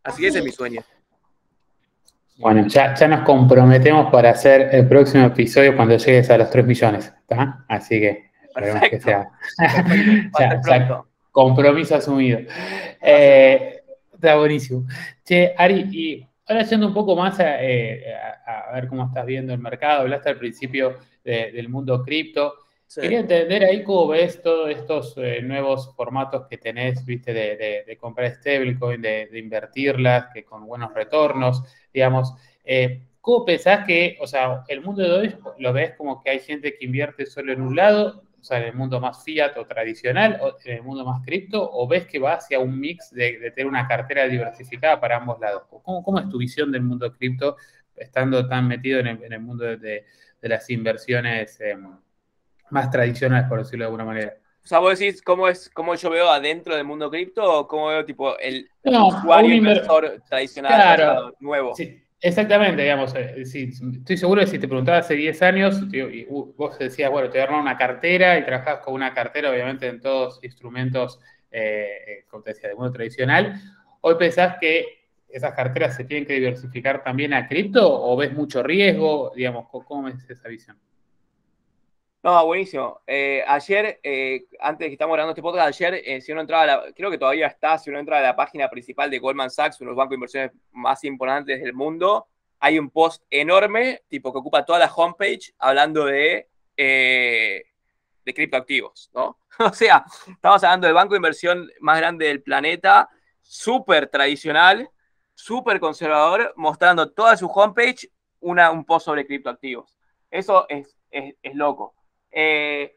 Así que ese es mi sueño. Bueno, ya, ya nos comprometemos para hacer el próximo episodio cuando llegues a los 3 millones. Así que esperemos que sea. *laughs* *laughs* compromiso asumido. Eh, está buenísimo. Che, Ari, y ahora yendo un poco más eh, a, ver cómo estás viendo el mercado, hablaste al principio del mundo cripto. Quería entender ahí cómo ves todos estos eh, nuevos formatos que tenés, viste, de, comprar stablecoin, de, invertirlas, que con buenos retornos, digamos. Eh, ¿Cómo pensás que, o sea, el mundo de hoy lo ves como que hay gente que invierte solo en un lado, o sea, en el mundo más fiat o tradicional, o en el mundo más cripto, o ves que va hacia un mix de, tener una cartera diversificada para ambos lados? ¿Cómo, es tu visión del mundo cripto estando tan metido en el, mundo de, las inversiones? Em, más tradicionales, por decirlo de alguna manera. O sea, vos decís cómo es cómo yo veo adentro del mundo cripto o cómo veo tipo el usuario inversor tradicional nuevo. Sí, exactamente, digamos. Eh, estoy seguro que si te preguntaba hace 10 años, vos decías, bueno, te voy a una cartera y trabajás con una cartera, obviamente, en todos instrumentos, eh, eh, como te decía, del mundo tradicional. Hoy pensás que esas carteras se tienen que diversificar también a cripto o ves mucho riesgo, digamos, ¿cómo es esa visión? No, buenísimo. Eh, ayer, eh, antes de que estamos grabando este podcast, ayer, eh, si uno entraba, a la, creo que todavía está, si uno entra a la página principal de Goldman Sachs, uno de los bancos de inversiones más importantes del mundo, hay un post enorme, tipo que ocupa toda la homepage, hablando de, de criptoactivos, ¿no? *laughs* o sea, estamos hablando del banco de inversión más grande del planeta, súper tradicional, súper conservador, mostrando toda su homepage una, un post sobre criptoactivos. Eso es, es, es loco. Eh,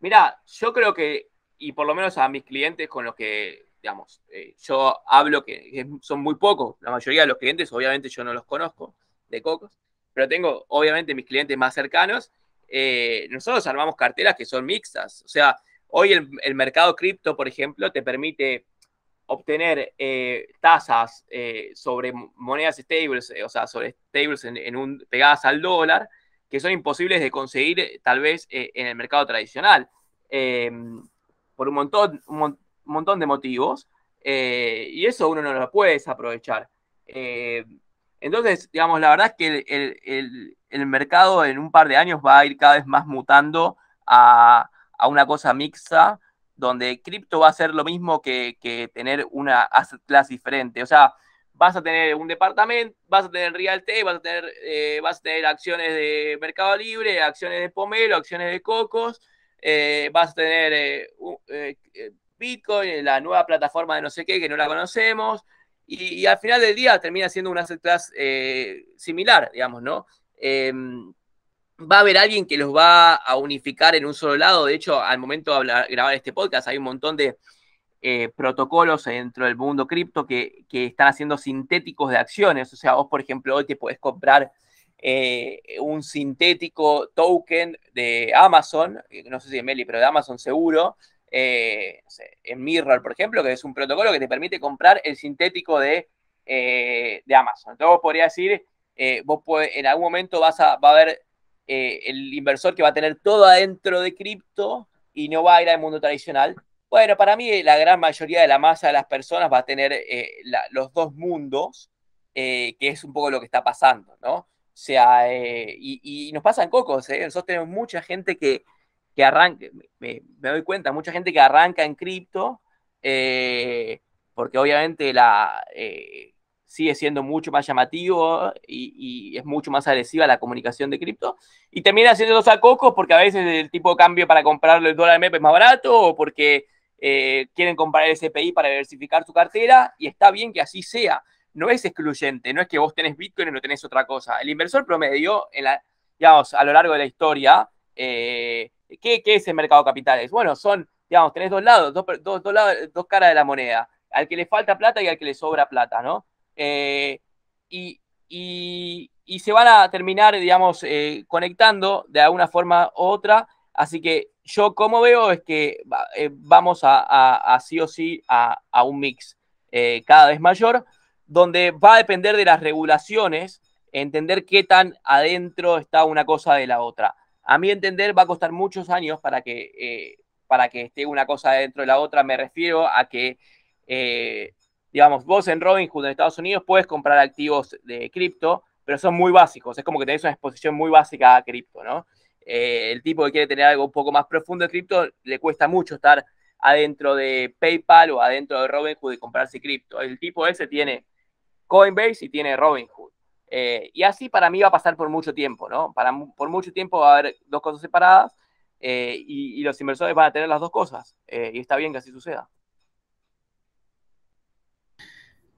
mira, yo creo que, y por lo menos a mis clientes con los que, digamos, eh, yo hablo, que son muy pocos, la mayoría de los clientes, obviamente yo no los conozco de Cocos, pero tengo, obviamente, mis clientes más cercanos. Eh, nosotros armamos carteras que son mixtas, o sea, Hoy el, mercado cripto, por ejemplo, te permite obtener eh, tasas sobre monedas stables, o sea, sobre stables en, un, pegadas al dólar, que son imposibles de conseguir tal vez en el mercado tradicional, por un montón, un montón de motivos. Eh, y eso uno no lo puede desaprovechar. Eh, entonces, digamos, la verdad es que el, mercado en un par de años va a ir cada vez más mutando a, una cosa mixta, donde cripto va a ser lo mismo que, tener una asset class diferente. O sea, vas a tener un departamento, vas a tener real estate, vas a tener, eh, vas a tener acciones de Mercado Libre, acciones de Pomelo, acciones de Cocos, vas a tener Bitcoin, la nueva plataforma de no sé qué, que no la conocemos, y, al final del día termina siendo una asset class eh, similar, digamos, ¿no? Em, va a haber alguien que los va a unificar en un solo lado. De hecho, al momento de grabar este podcast, hay un montón de eh, protocolos dentro del mundo cripto que, están haciendo sintéticos de acciones. O sea, vos, por ejemplo, hoy te podés comprar eh, un sintético token de Amazon, no sé si de Meli, pero de Amazon seguro, eh, en Mirror, por ejemplo, que es un protocolo que te permite comprar el sintético de, eh, de Amazon. Entonces vos podrías decir, eh, vos en algún momento vas a, va a haber el inversor que va a tener todo adentro de cripto y no va a ir al mundo tradicional. Bueno, para mí la gran mayoría de la masa de las personas va a tener los dos mundos, que es un poco lo que está pasando, ¿no? O sea, y, y, nos pasan cocos, nosotros tenemos mucha gente que, que arranque, me, doy cuenta, mucha gente que arranca en cripto, eh, porque obviamente la, eh, sigue siendo mucho más llamativo y, es mucho más agresiva la comunicación de cripto, y termina haciendo los acocos porque a veces el tipo de cambio para comprarle el dólar MEP es más barato o porque eh, quieren comprar el SPI para diversificar su cartera, y está bien que así sea. No es excluyente, no es que vos tenés Bitcoin y no tenés otra cosa. El inversor promedio, digamos, a lo largo de la historia, ¿Qué, es el mercado de capitales? Bueno, son, digamos, tenés dos lados, dos, caras de la moneda, al que le falta plata y al que le sobra plata, ¿no? Eh, y, se van a terminar, digamos, eh, conectando de alguna forma u otra. Así que yo como veo es que eh, vamos a, sí o sí a, un mix cada vez mayor, donde va a depender de las regulaciones, entender qué tan adentro está una cosa de la otra a mi entender va a costar muchos años para que, eh, para que esté una cosa dentro de la otra. Me refiero a que, eh, digamos, vos en Robinhood en Estados Unidos puedes comprar activos de cripto, pero son muy básicos. Es como que tenés una exposición muy básica a cripto, ¿no? Eh, el tipo que quiere tener algo un poco más profundo de cripto le cuesta mucho estar adentro de PayPal o adentro de Robinhood y comprarse cripto. El tipo ese tiene Coinbase y tiene Robinhood. Eh, y así para mí va a pasar por mucho tiempo, ¿no? Para, por mucho tiempo va a haber dos cosas separadas eh, y, los inversores van a tener las dos cosas. Y está bien que así suceda.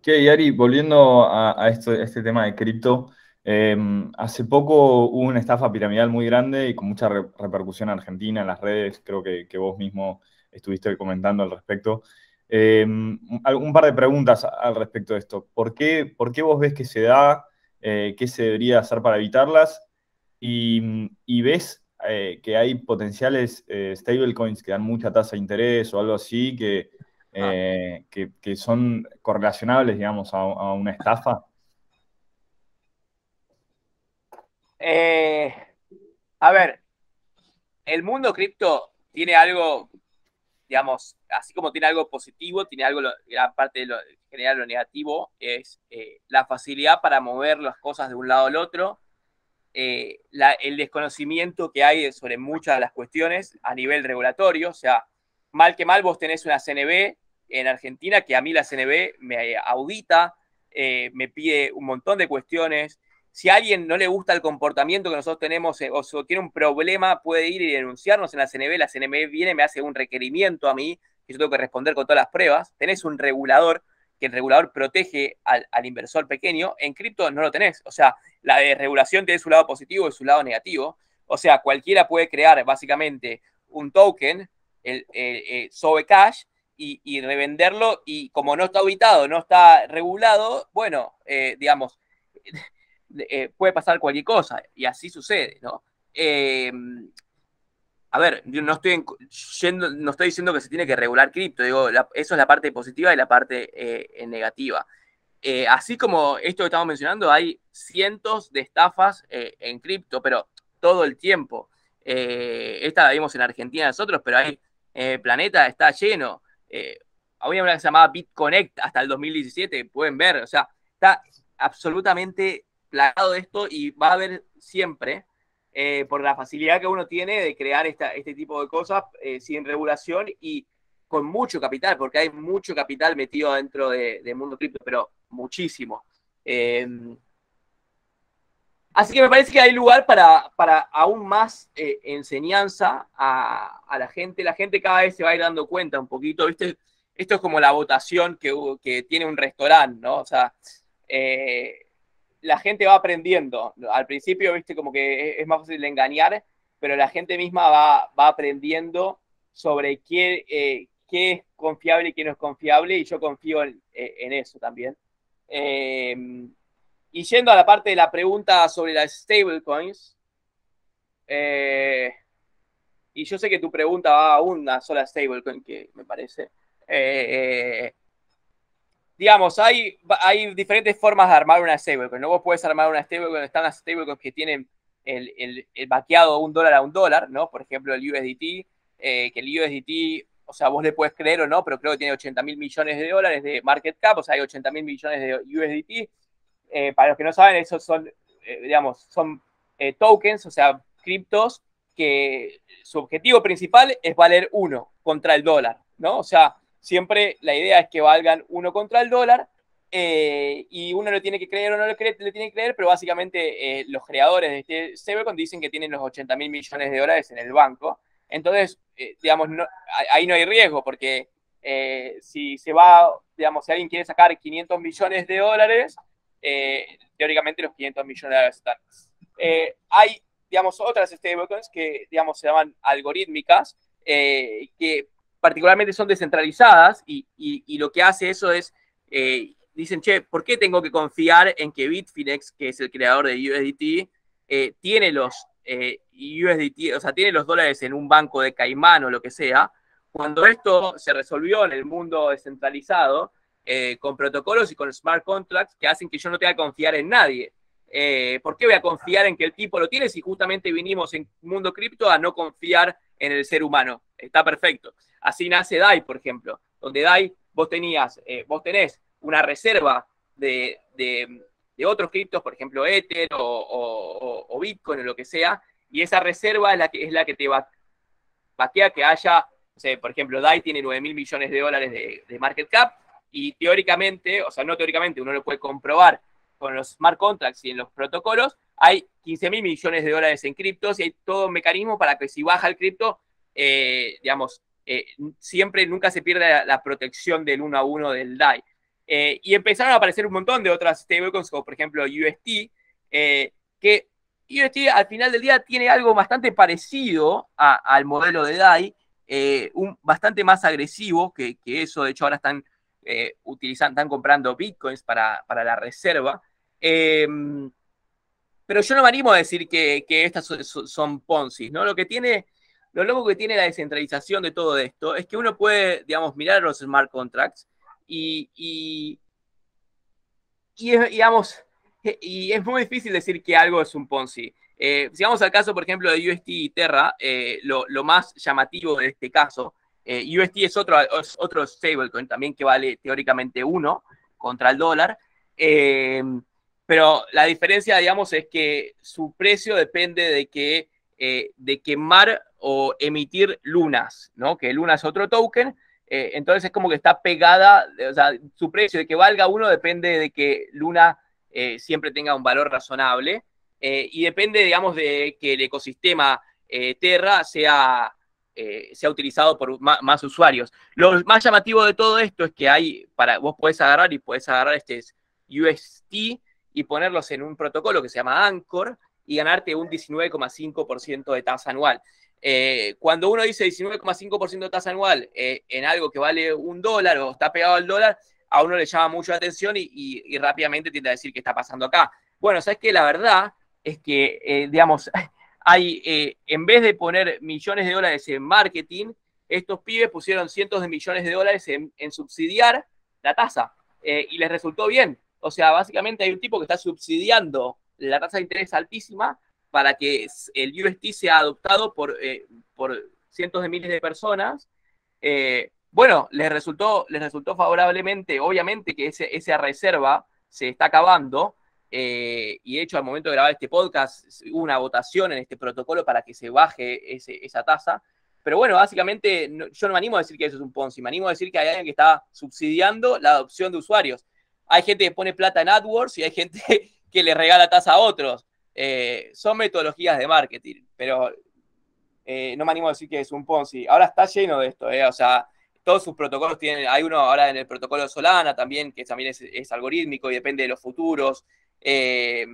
¿Qué, Yari? Volviendo a, esto, este tema de cripto, em, hace poco hubo una estafa piramidal muy grande y con mucha repercusión en Argentina, en las redes, creo que, vos mismo estuviste comentando al respecto. Em, un par de preguntas al respecto de esto. ¿Por qué, ¿Por qué vos ves que se da? Eh, qué se debería hacer para evitarlas y, ves eh, que hay potenciales eh, stablecoins que dan mucha tasa de interés o algo así que, ah. que, son correlacionables, digamos, a, una estafa. A ver, el mundo cripto tiene algo, digamos, así como tiene algo positivo, tiene algo, gran parte de lo, general lo negativo es eh, la facilidad para mover las cosas de un lado al otro, eh, el desconocimiento que hay sobre muchas de las cuestiones a nivel regulatorio, o sea, mal que mal vos tenés una CNB en Argentina, que a mí la CNB me audita, eh, me pide un montón de cuestiones. Si a alguien no le gusta el comportamiento que nosotros tenemos o, tiene un problema, puede ir y denunciarnos en la CNB. La CNB viene, me hace un requerimiento a mí, que yo tengo que responder con todas las pruebas. Tenés un regulador que el regulador protege al, inversor pequeño, en cripto no lo tenés. O sea, la de regulación tiene su lado positivo y su lado negativo. O sea, cualquiera puede crear básicamente un token el, sobre cash y, revenderlo y como no está auditado, no está regulado, bueno, eh, digamos, eh, puede pasar cualquier cosa y así sucede, ¿no? Eh, a ver, yo no estoy, no estoy diciendo que se tiene que regular cripto, digo, eso es la parte positiva y la parte eh, negativa. Así como esto que estamos mencionando, hay cientos de estafas en cripto, pero todo el tiempo. esta la vimos en Argentina nosotros, pero hay, planeta está lleno. había una que se llamaba BitConnect hasta el 2017, pueden ver, o sea, está absolutamente plagado esto y va a haber siempre eh, por la facilidad que uno tiene de crear este tipo de cosas eh, sin regulación y con mucho capital, porque hay mucho capital metido dentro del de mundo cripto, pero muchísimo. Em, así que me parece que hay lugar para, para aún más eh, enseñanza a, a, la gente. La gente cada vez se va a ir dando cuenta un poquito, ¿viste? Esto es como la votación que tiene un restaurante, ¿no? O sea, la gente va aprendiendo. Al principio, viste, como que es más fácil de engañar, pero la gente misma va, va aprendiendo sobre qué, eh, qué es confiable y qué no es confiable, y yo confío en, eh, eso también. Em, y yendo a la parte de la pregunta sobre las stablecoins, eh, y yo sé que tu pregunta va a una sola stablecoin, que me parece. Digamos, hay, hay diferentes formas de armar una stablecoin. ¿no? Vos puedes armar una stablecoin, están las stablecoins que tienen el, el, el vaqueado un dólar a un dólar, ¿no? Por ejemplo, el USDT, eh, que el USDT, o sea, vos le puedes creer o no, pero creo que tiene 80 mil millones de dólares de market cap, o sea, hay 80 mil millones de USDT. Eh, para los que no saben, esos son, eh, digamos, son tokens, o sea, criptos que su objetivo principal es valer uno contra el dólar, ¿no? O sea, siempre la idea es que valgan uno contra el dólar eh, y uno lo tiene que creer o no lo, tiene que creer, pero básicamente eh, los creadores de este Stablecoin dicen que tienen los 80 mil millones de dólares en el banco. Entonces, eh, digamos, ahí no hay riesgo porque si se va, digamos, si alguien quiere sacar 500 millones de dólares, teóricamente los 500 millones de dólares están. hay, digamos, otras stablecoins que, digamos, se llaman algorítmicas, que particularmente son descentralizadas y, lo que hace eso es, eh, dicen, che, ¿por qué tengo que confiar en que Bitfinex, que es el creador de USDT, eh, tiene los eh, o sea, tiene los dólares en un banco de Caimán o lo que sea, cuando esto se resolvió en el mundo descentralizado, con protocolos y con smart contracts que hacen que yo no tenga que confiar en nadie. ¿Por qué voy a confiar en que el tipo lo tiene si justamente vinimos en mundo cripto a no confiar en el ser humano? Está perfecto. Así nace DAI, por ejemplo, donde DAI vos tenías, eh, vos tenés una reserva de, otros criptos, por ejemplo, Ether o, Bitcoin o lo que sea, y esa reserva es la que, es la que te va, vaquea que haya, por ejemplo, DAI tiene 9 mil millones de dólares de, market cap, y teóricamente, o sea, no teóricamente, uno lo puede comprobar con los smart contracts y en los protocolos, hay 15 mil millones de dólares en criptos y hay todo un mecanismo para que si baja el cripto, eh, digamos, eh, siempre, nunca se pierde la, protección del uno a uno del DAI. Eh, y empezaron a aparecer un montón de otras stablecoins, como por ejemplo UST, eh, que UST al final del día tiene algo bastante parecido al modelo de DAI, un, bastante más agresivo que, eso. De hecho, ahora están utilizando, están comprando bitcoins para, la reserva. pero yo no me animo a decir que, estas son, son, Ponzi, ¿no? Lo que tiene lo loco que tiene la descentralización de todo esto es que uno puede, digamos, mirar los smart contracts y, y, digamos, y es muy difícil decir que algo es un Ponzi. Eh, si vamos al caso, por ejemplo, de UST y Terra, eh, lo, más llamativo de este caso, eh, UST es otro, otro stablecoin también que vale teóricamente uno contra el dólar, pero la diferencia, digamos, es que su precio depende de que, de quemar o emitir lunas, ¿no? Que luna es otro token, eh, entonces es como que está pegada, o sea, su precio de que valga uno depende de que luna eh, siempre tenga un valor razonable eh, y depende, digamos, de que el ecosistema Terra sea, sea utilizado por más, usuarios. Lo más llamativo de todo esto es que hay, para, vos podés agarrar y podés agarrar este UST y ponerlos en un protocolo que se llama Anchor y ganarte un 19,5% de tasa anual. Eh, cuando uno dice 19,5% de tasa anual eh, en algo que vale un dólar o está pegado al dólar, a uno le llama mucho la atención y, rápidamente tiende a decir qué está pasando acá. Bueno, sabes que la verdad es que, eh, digamos, *laughs* hay, en vez de poner millones de dólares en marketing, estos pibes pusieron cientos de millones de dólares en, subsidiar la tasa y les resultó bien. O sea, básicamente hay un tipo que está subsidiando la tasa de interés altísima para que el UST sea adoptado por, eh, por cientos de miles de personas. bueno, les resultó, les resultó favorablemente, obviamente que esa reserva se está acabando, eh, y de hecho, al momento de grabar este podcast, hubo una votación en este protocolo para que se baje esa tasa. Pero bueno, básicamente yo no me animo a decir que eso es un Ponzi, me animo a decir que hay alguien que está subsidiando la adopción de usuarios. Hay gente que pone plata en AdWords y hay gente *laughs* que le regala tasa a otros. Eh, son metodologías de marketing, pero eh, no me animo a decir que es un Ponzi. Ahora está lleno de esto, o sea, todos sus protocolos tienen, hay uno ahora en el protocolo Solana también, que también es algorítmico y depende de los futuros. Eh,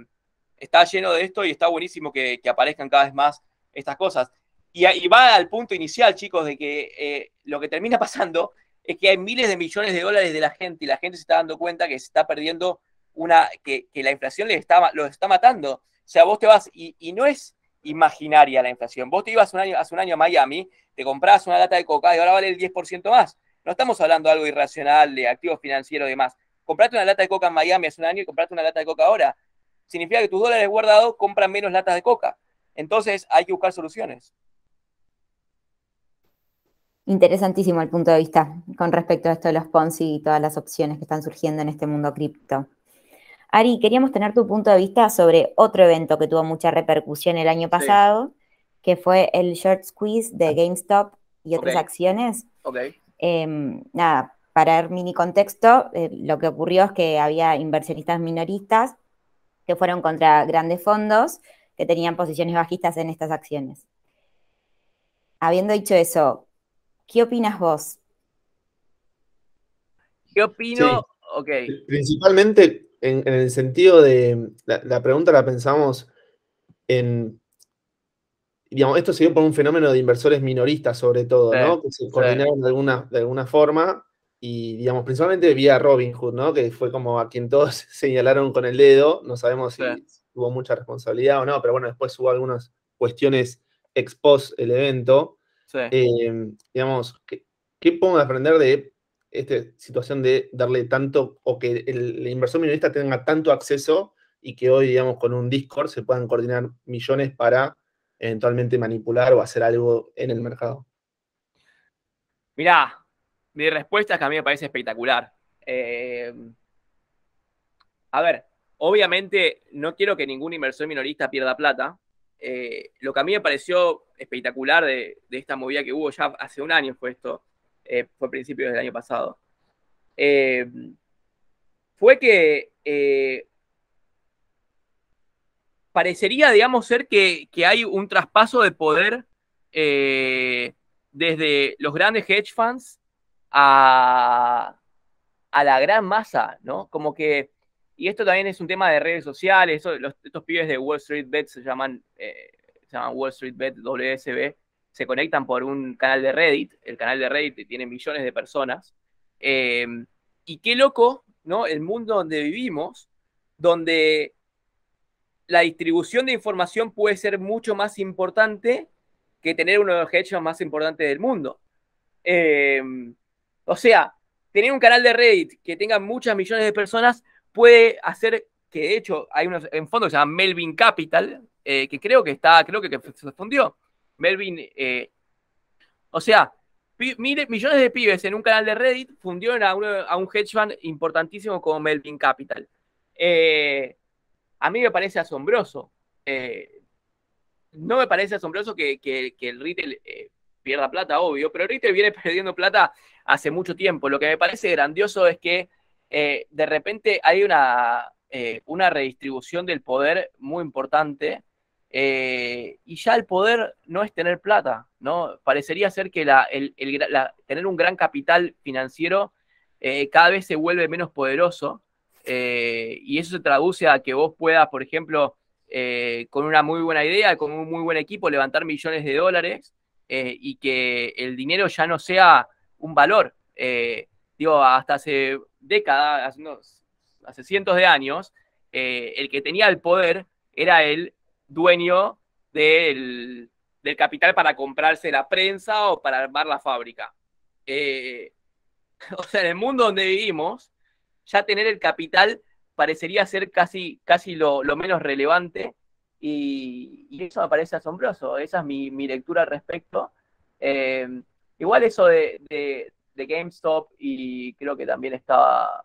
está lleno de esto y está buenísimo que, aparezcan cada vez más estas cosas. Y, va al punto inicial, chicos, de que eh, lo que termina *laughs* pasando es que hay miles de millones de dólares de la gente y la gente se está dando cuenta que se está perdiendo una, que, la inflación les está, los está matando. Sea, vos te vas, y, no es imaginaria la inflación. Vos te ibas hace un año a Miami, te comprabas una lata de coca y ahora vale el 10% más. No estamos hablando de algo irracional, de activos financieros y demás comprate una lata de coca en Miami hace un año y comprate una lata de coca ahora. Significa que tus dólares guardados compran menos latas de coca. Entonces hay que buscar soluciones. Interesantísimo el punto de vista con respecto a esto de los Ponzi y todas las opciones que están surgiendo en este mundo cripto. Ari, queríamos tener tu punto de vista sobre otro evento que tuvo mucha repercusión el año pasado, que fue el short squeeze de GameStop y otras acciones. Ok. Em, nada, para el mini contexto, eh, lo que ocurrió es que había inversionistas minoristas que fueron contra grandes fondos que tenían posiciones bajistas en estas acciones. Habiendo dicho eso, ¿qué opinas vos? ¿Qué opino? Principalmente en, el sentido de, la, pregunta la pensamos en, digamos, esto se dio por un fenómeno de inversores minoristas sobre todo, ¿no? Que se coordinaron de, alguna, de alguna forma y digamos, principalmente vía Robinhood, ¿no? Que fue como a quien todos *laughs* señalaron con el dedo, no sabemos si tuvo mucha responsabilidad o no, pero bueno, después hubo algunas cuestiones ex post el evento. Em, digamos, ¿qué, ¿qué, podemos aprender de esta situación de darle tanto, o que el, inversor minorista tenga tanto acceso y que hoy, digamos, con un Discord se puedan coordinar millones para eventualmente manipular o hacer algo en el mercado? Mirá, mi respuesta es que a mí me parece espectacular. Eh, a ver, obviamente no quiero que ningún inversor minorista pierda plata. Eh, lo que a mí me pareció espectacular de, esta movida que hubo ya hace un año fue esto, eh, fue a principios del año pasado, fue que parecería, digamos, ser que, que, hay un traspaso de poder desde los grandes hedge funds a, la gran masa, ¿no? Como que, y esto también es un tema de redes sociales, estos pibes de Wall Street Bet se llaman, eh, se llaman Wall Street Bet WSB, se conectan por un canal de Reddit, el canal de Reddit tiene millones de personas, eh, y qué loco, ¿no? El mundo donde vivimos, donde la distribución de información puede ser mucho más importante que tener uno de los hechos más importantes del mundo. Eh, o sea, tener un canal de Reddit que tenga muchas millones de personas puede hacer que, de hecho, hay unos en fondo que se llama Melvin Capital, eh, que creo que está, creo que, se fundió. Melvin, eh, o sea, millones de pibes en un canal de Reddit fundieron a, un hedge fund importantísimo como Melvin Capital. Eh, a mí me parece asombroso. no me parece asombroso que, que el retail pierda plata, obvio, pero el retail viene *laughs* perdiendo plata hace mucho tiempo. Lo que me parece grandioso es que eh, de repente hay una, eh, una redistribución del poder muy importante eh, y ya el poder no es tener plata, ¿no? Parecería ser que la, el, tener un gran capital financiero cada vez se vuelve menos poderoso y eso se traduce a que vos puedas, por ejemplo, con una muy buena idea, con un muy buen equipo, levantar millones de dólares y que el dinero ya no sea un valor. Eh, digo, hasta hace décadas, hace, cientos de años, eh, el que tenía el poder era el dueño del, capital para comprarse la prensa o para armar la fábrica. Eh, *laughs* o sea, en el mundo donde vivimos, ya tener el capital parecería ser casi, casi lo, menos relevante y, eso me parece asombroso. Esa es mi, lectura al respecto. Eh, igual eso de, de, GameStop y creo que también estaba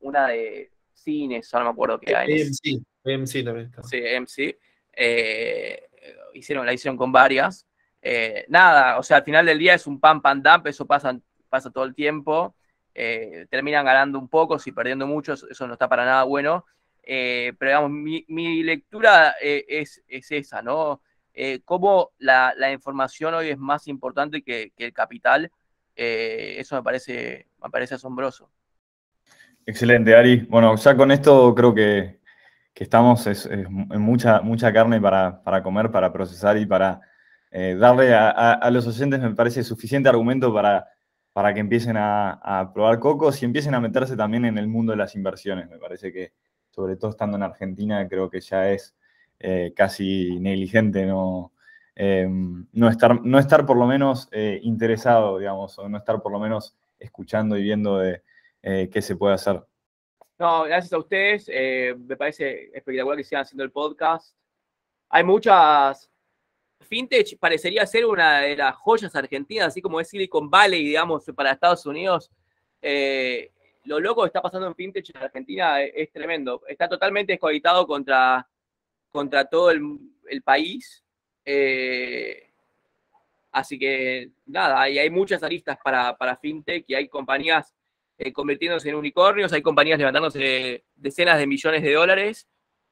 una de cines, no me acuerdo qué hay. AMC, AMC también está. Sí, AMC. Eh, hicieron, la hicieron con varias. Eh, nada, o sea, al final del día es un pan, pan, dump, eso pasa, pasa todo el tiempo. Eh, terminan ganando un poco, si perdiendo mucho, eso no está para nada bueno. pero digamos, mi, lectura es, esa, ¿no? cómo la, información hoy es más importante que, el capital, eso me parece, me parece asombroso. Excelente, Ari. Bueno, ya con esto creo que, estamos en mucha, mucha carne para, comer, para procesar y para eh, darle a, los oyentes, me parece, suficiente argumento para, para que empiecen a, probar cocos y empiecen a meterse también en el mundo de las inversiones. Me parece que, sobre todo estando en Argentina, creo que ya es eh, casi negligente no, eh, no, estar, no estar por lo menos interesado, digamos, o no estar por lo menos escuchando y viendo de qué se puede hacer. No, gracias a ustedes. Eh, me parece espectacular que sigan haciendo el podcast. Hay muchas. Fintech parecería ser una de las joyas argentinas, así como es Silicon Valley, digamos, para Estados Unidos. Eh, lo loco que está pasando en Fintech en Argentina es, tremendo. Está totalmente desconectado contra, contra todo el, país. así que nada, hay muchas aristas para, para Fintech y hay compañías eh, convirtiéndose en unicornios, hay compañías levantándose decenas de millones de dólares,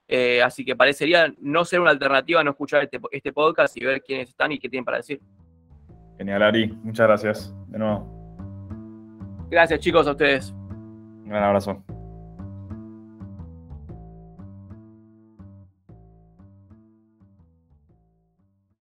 eh, así que parecería no ser una alternativa no escuchar este, este, podcast y ver quiénes están y qué tienen para decir. Genial, Ari, muchas gracias de nuevo. Gracias chicos a ustedes. Un gran abrazo.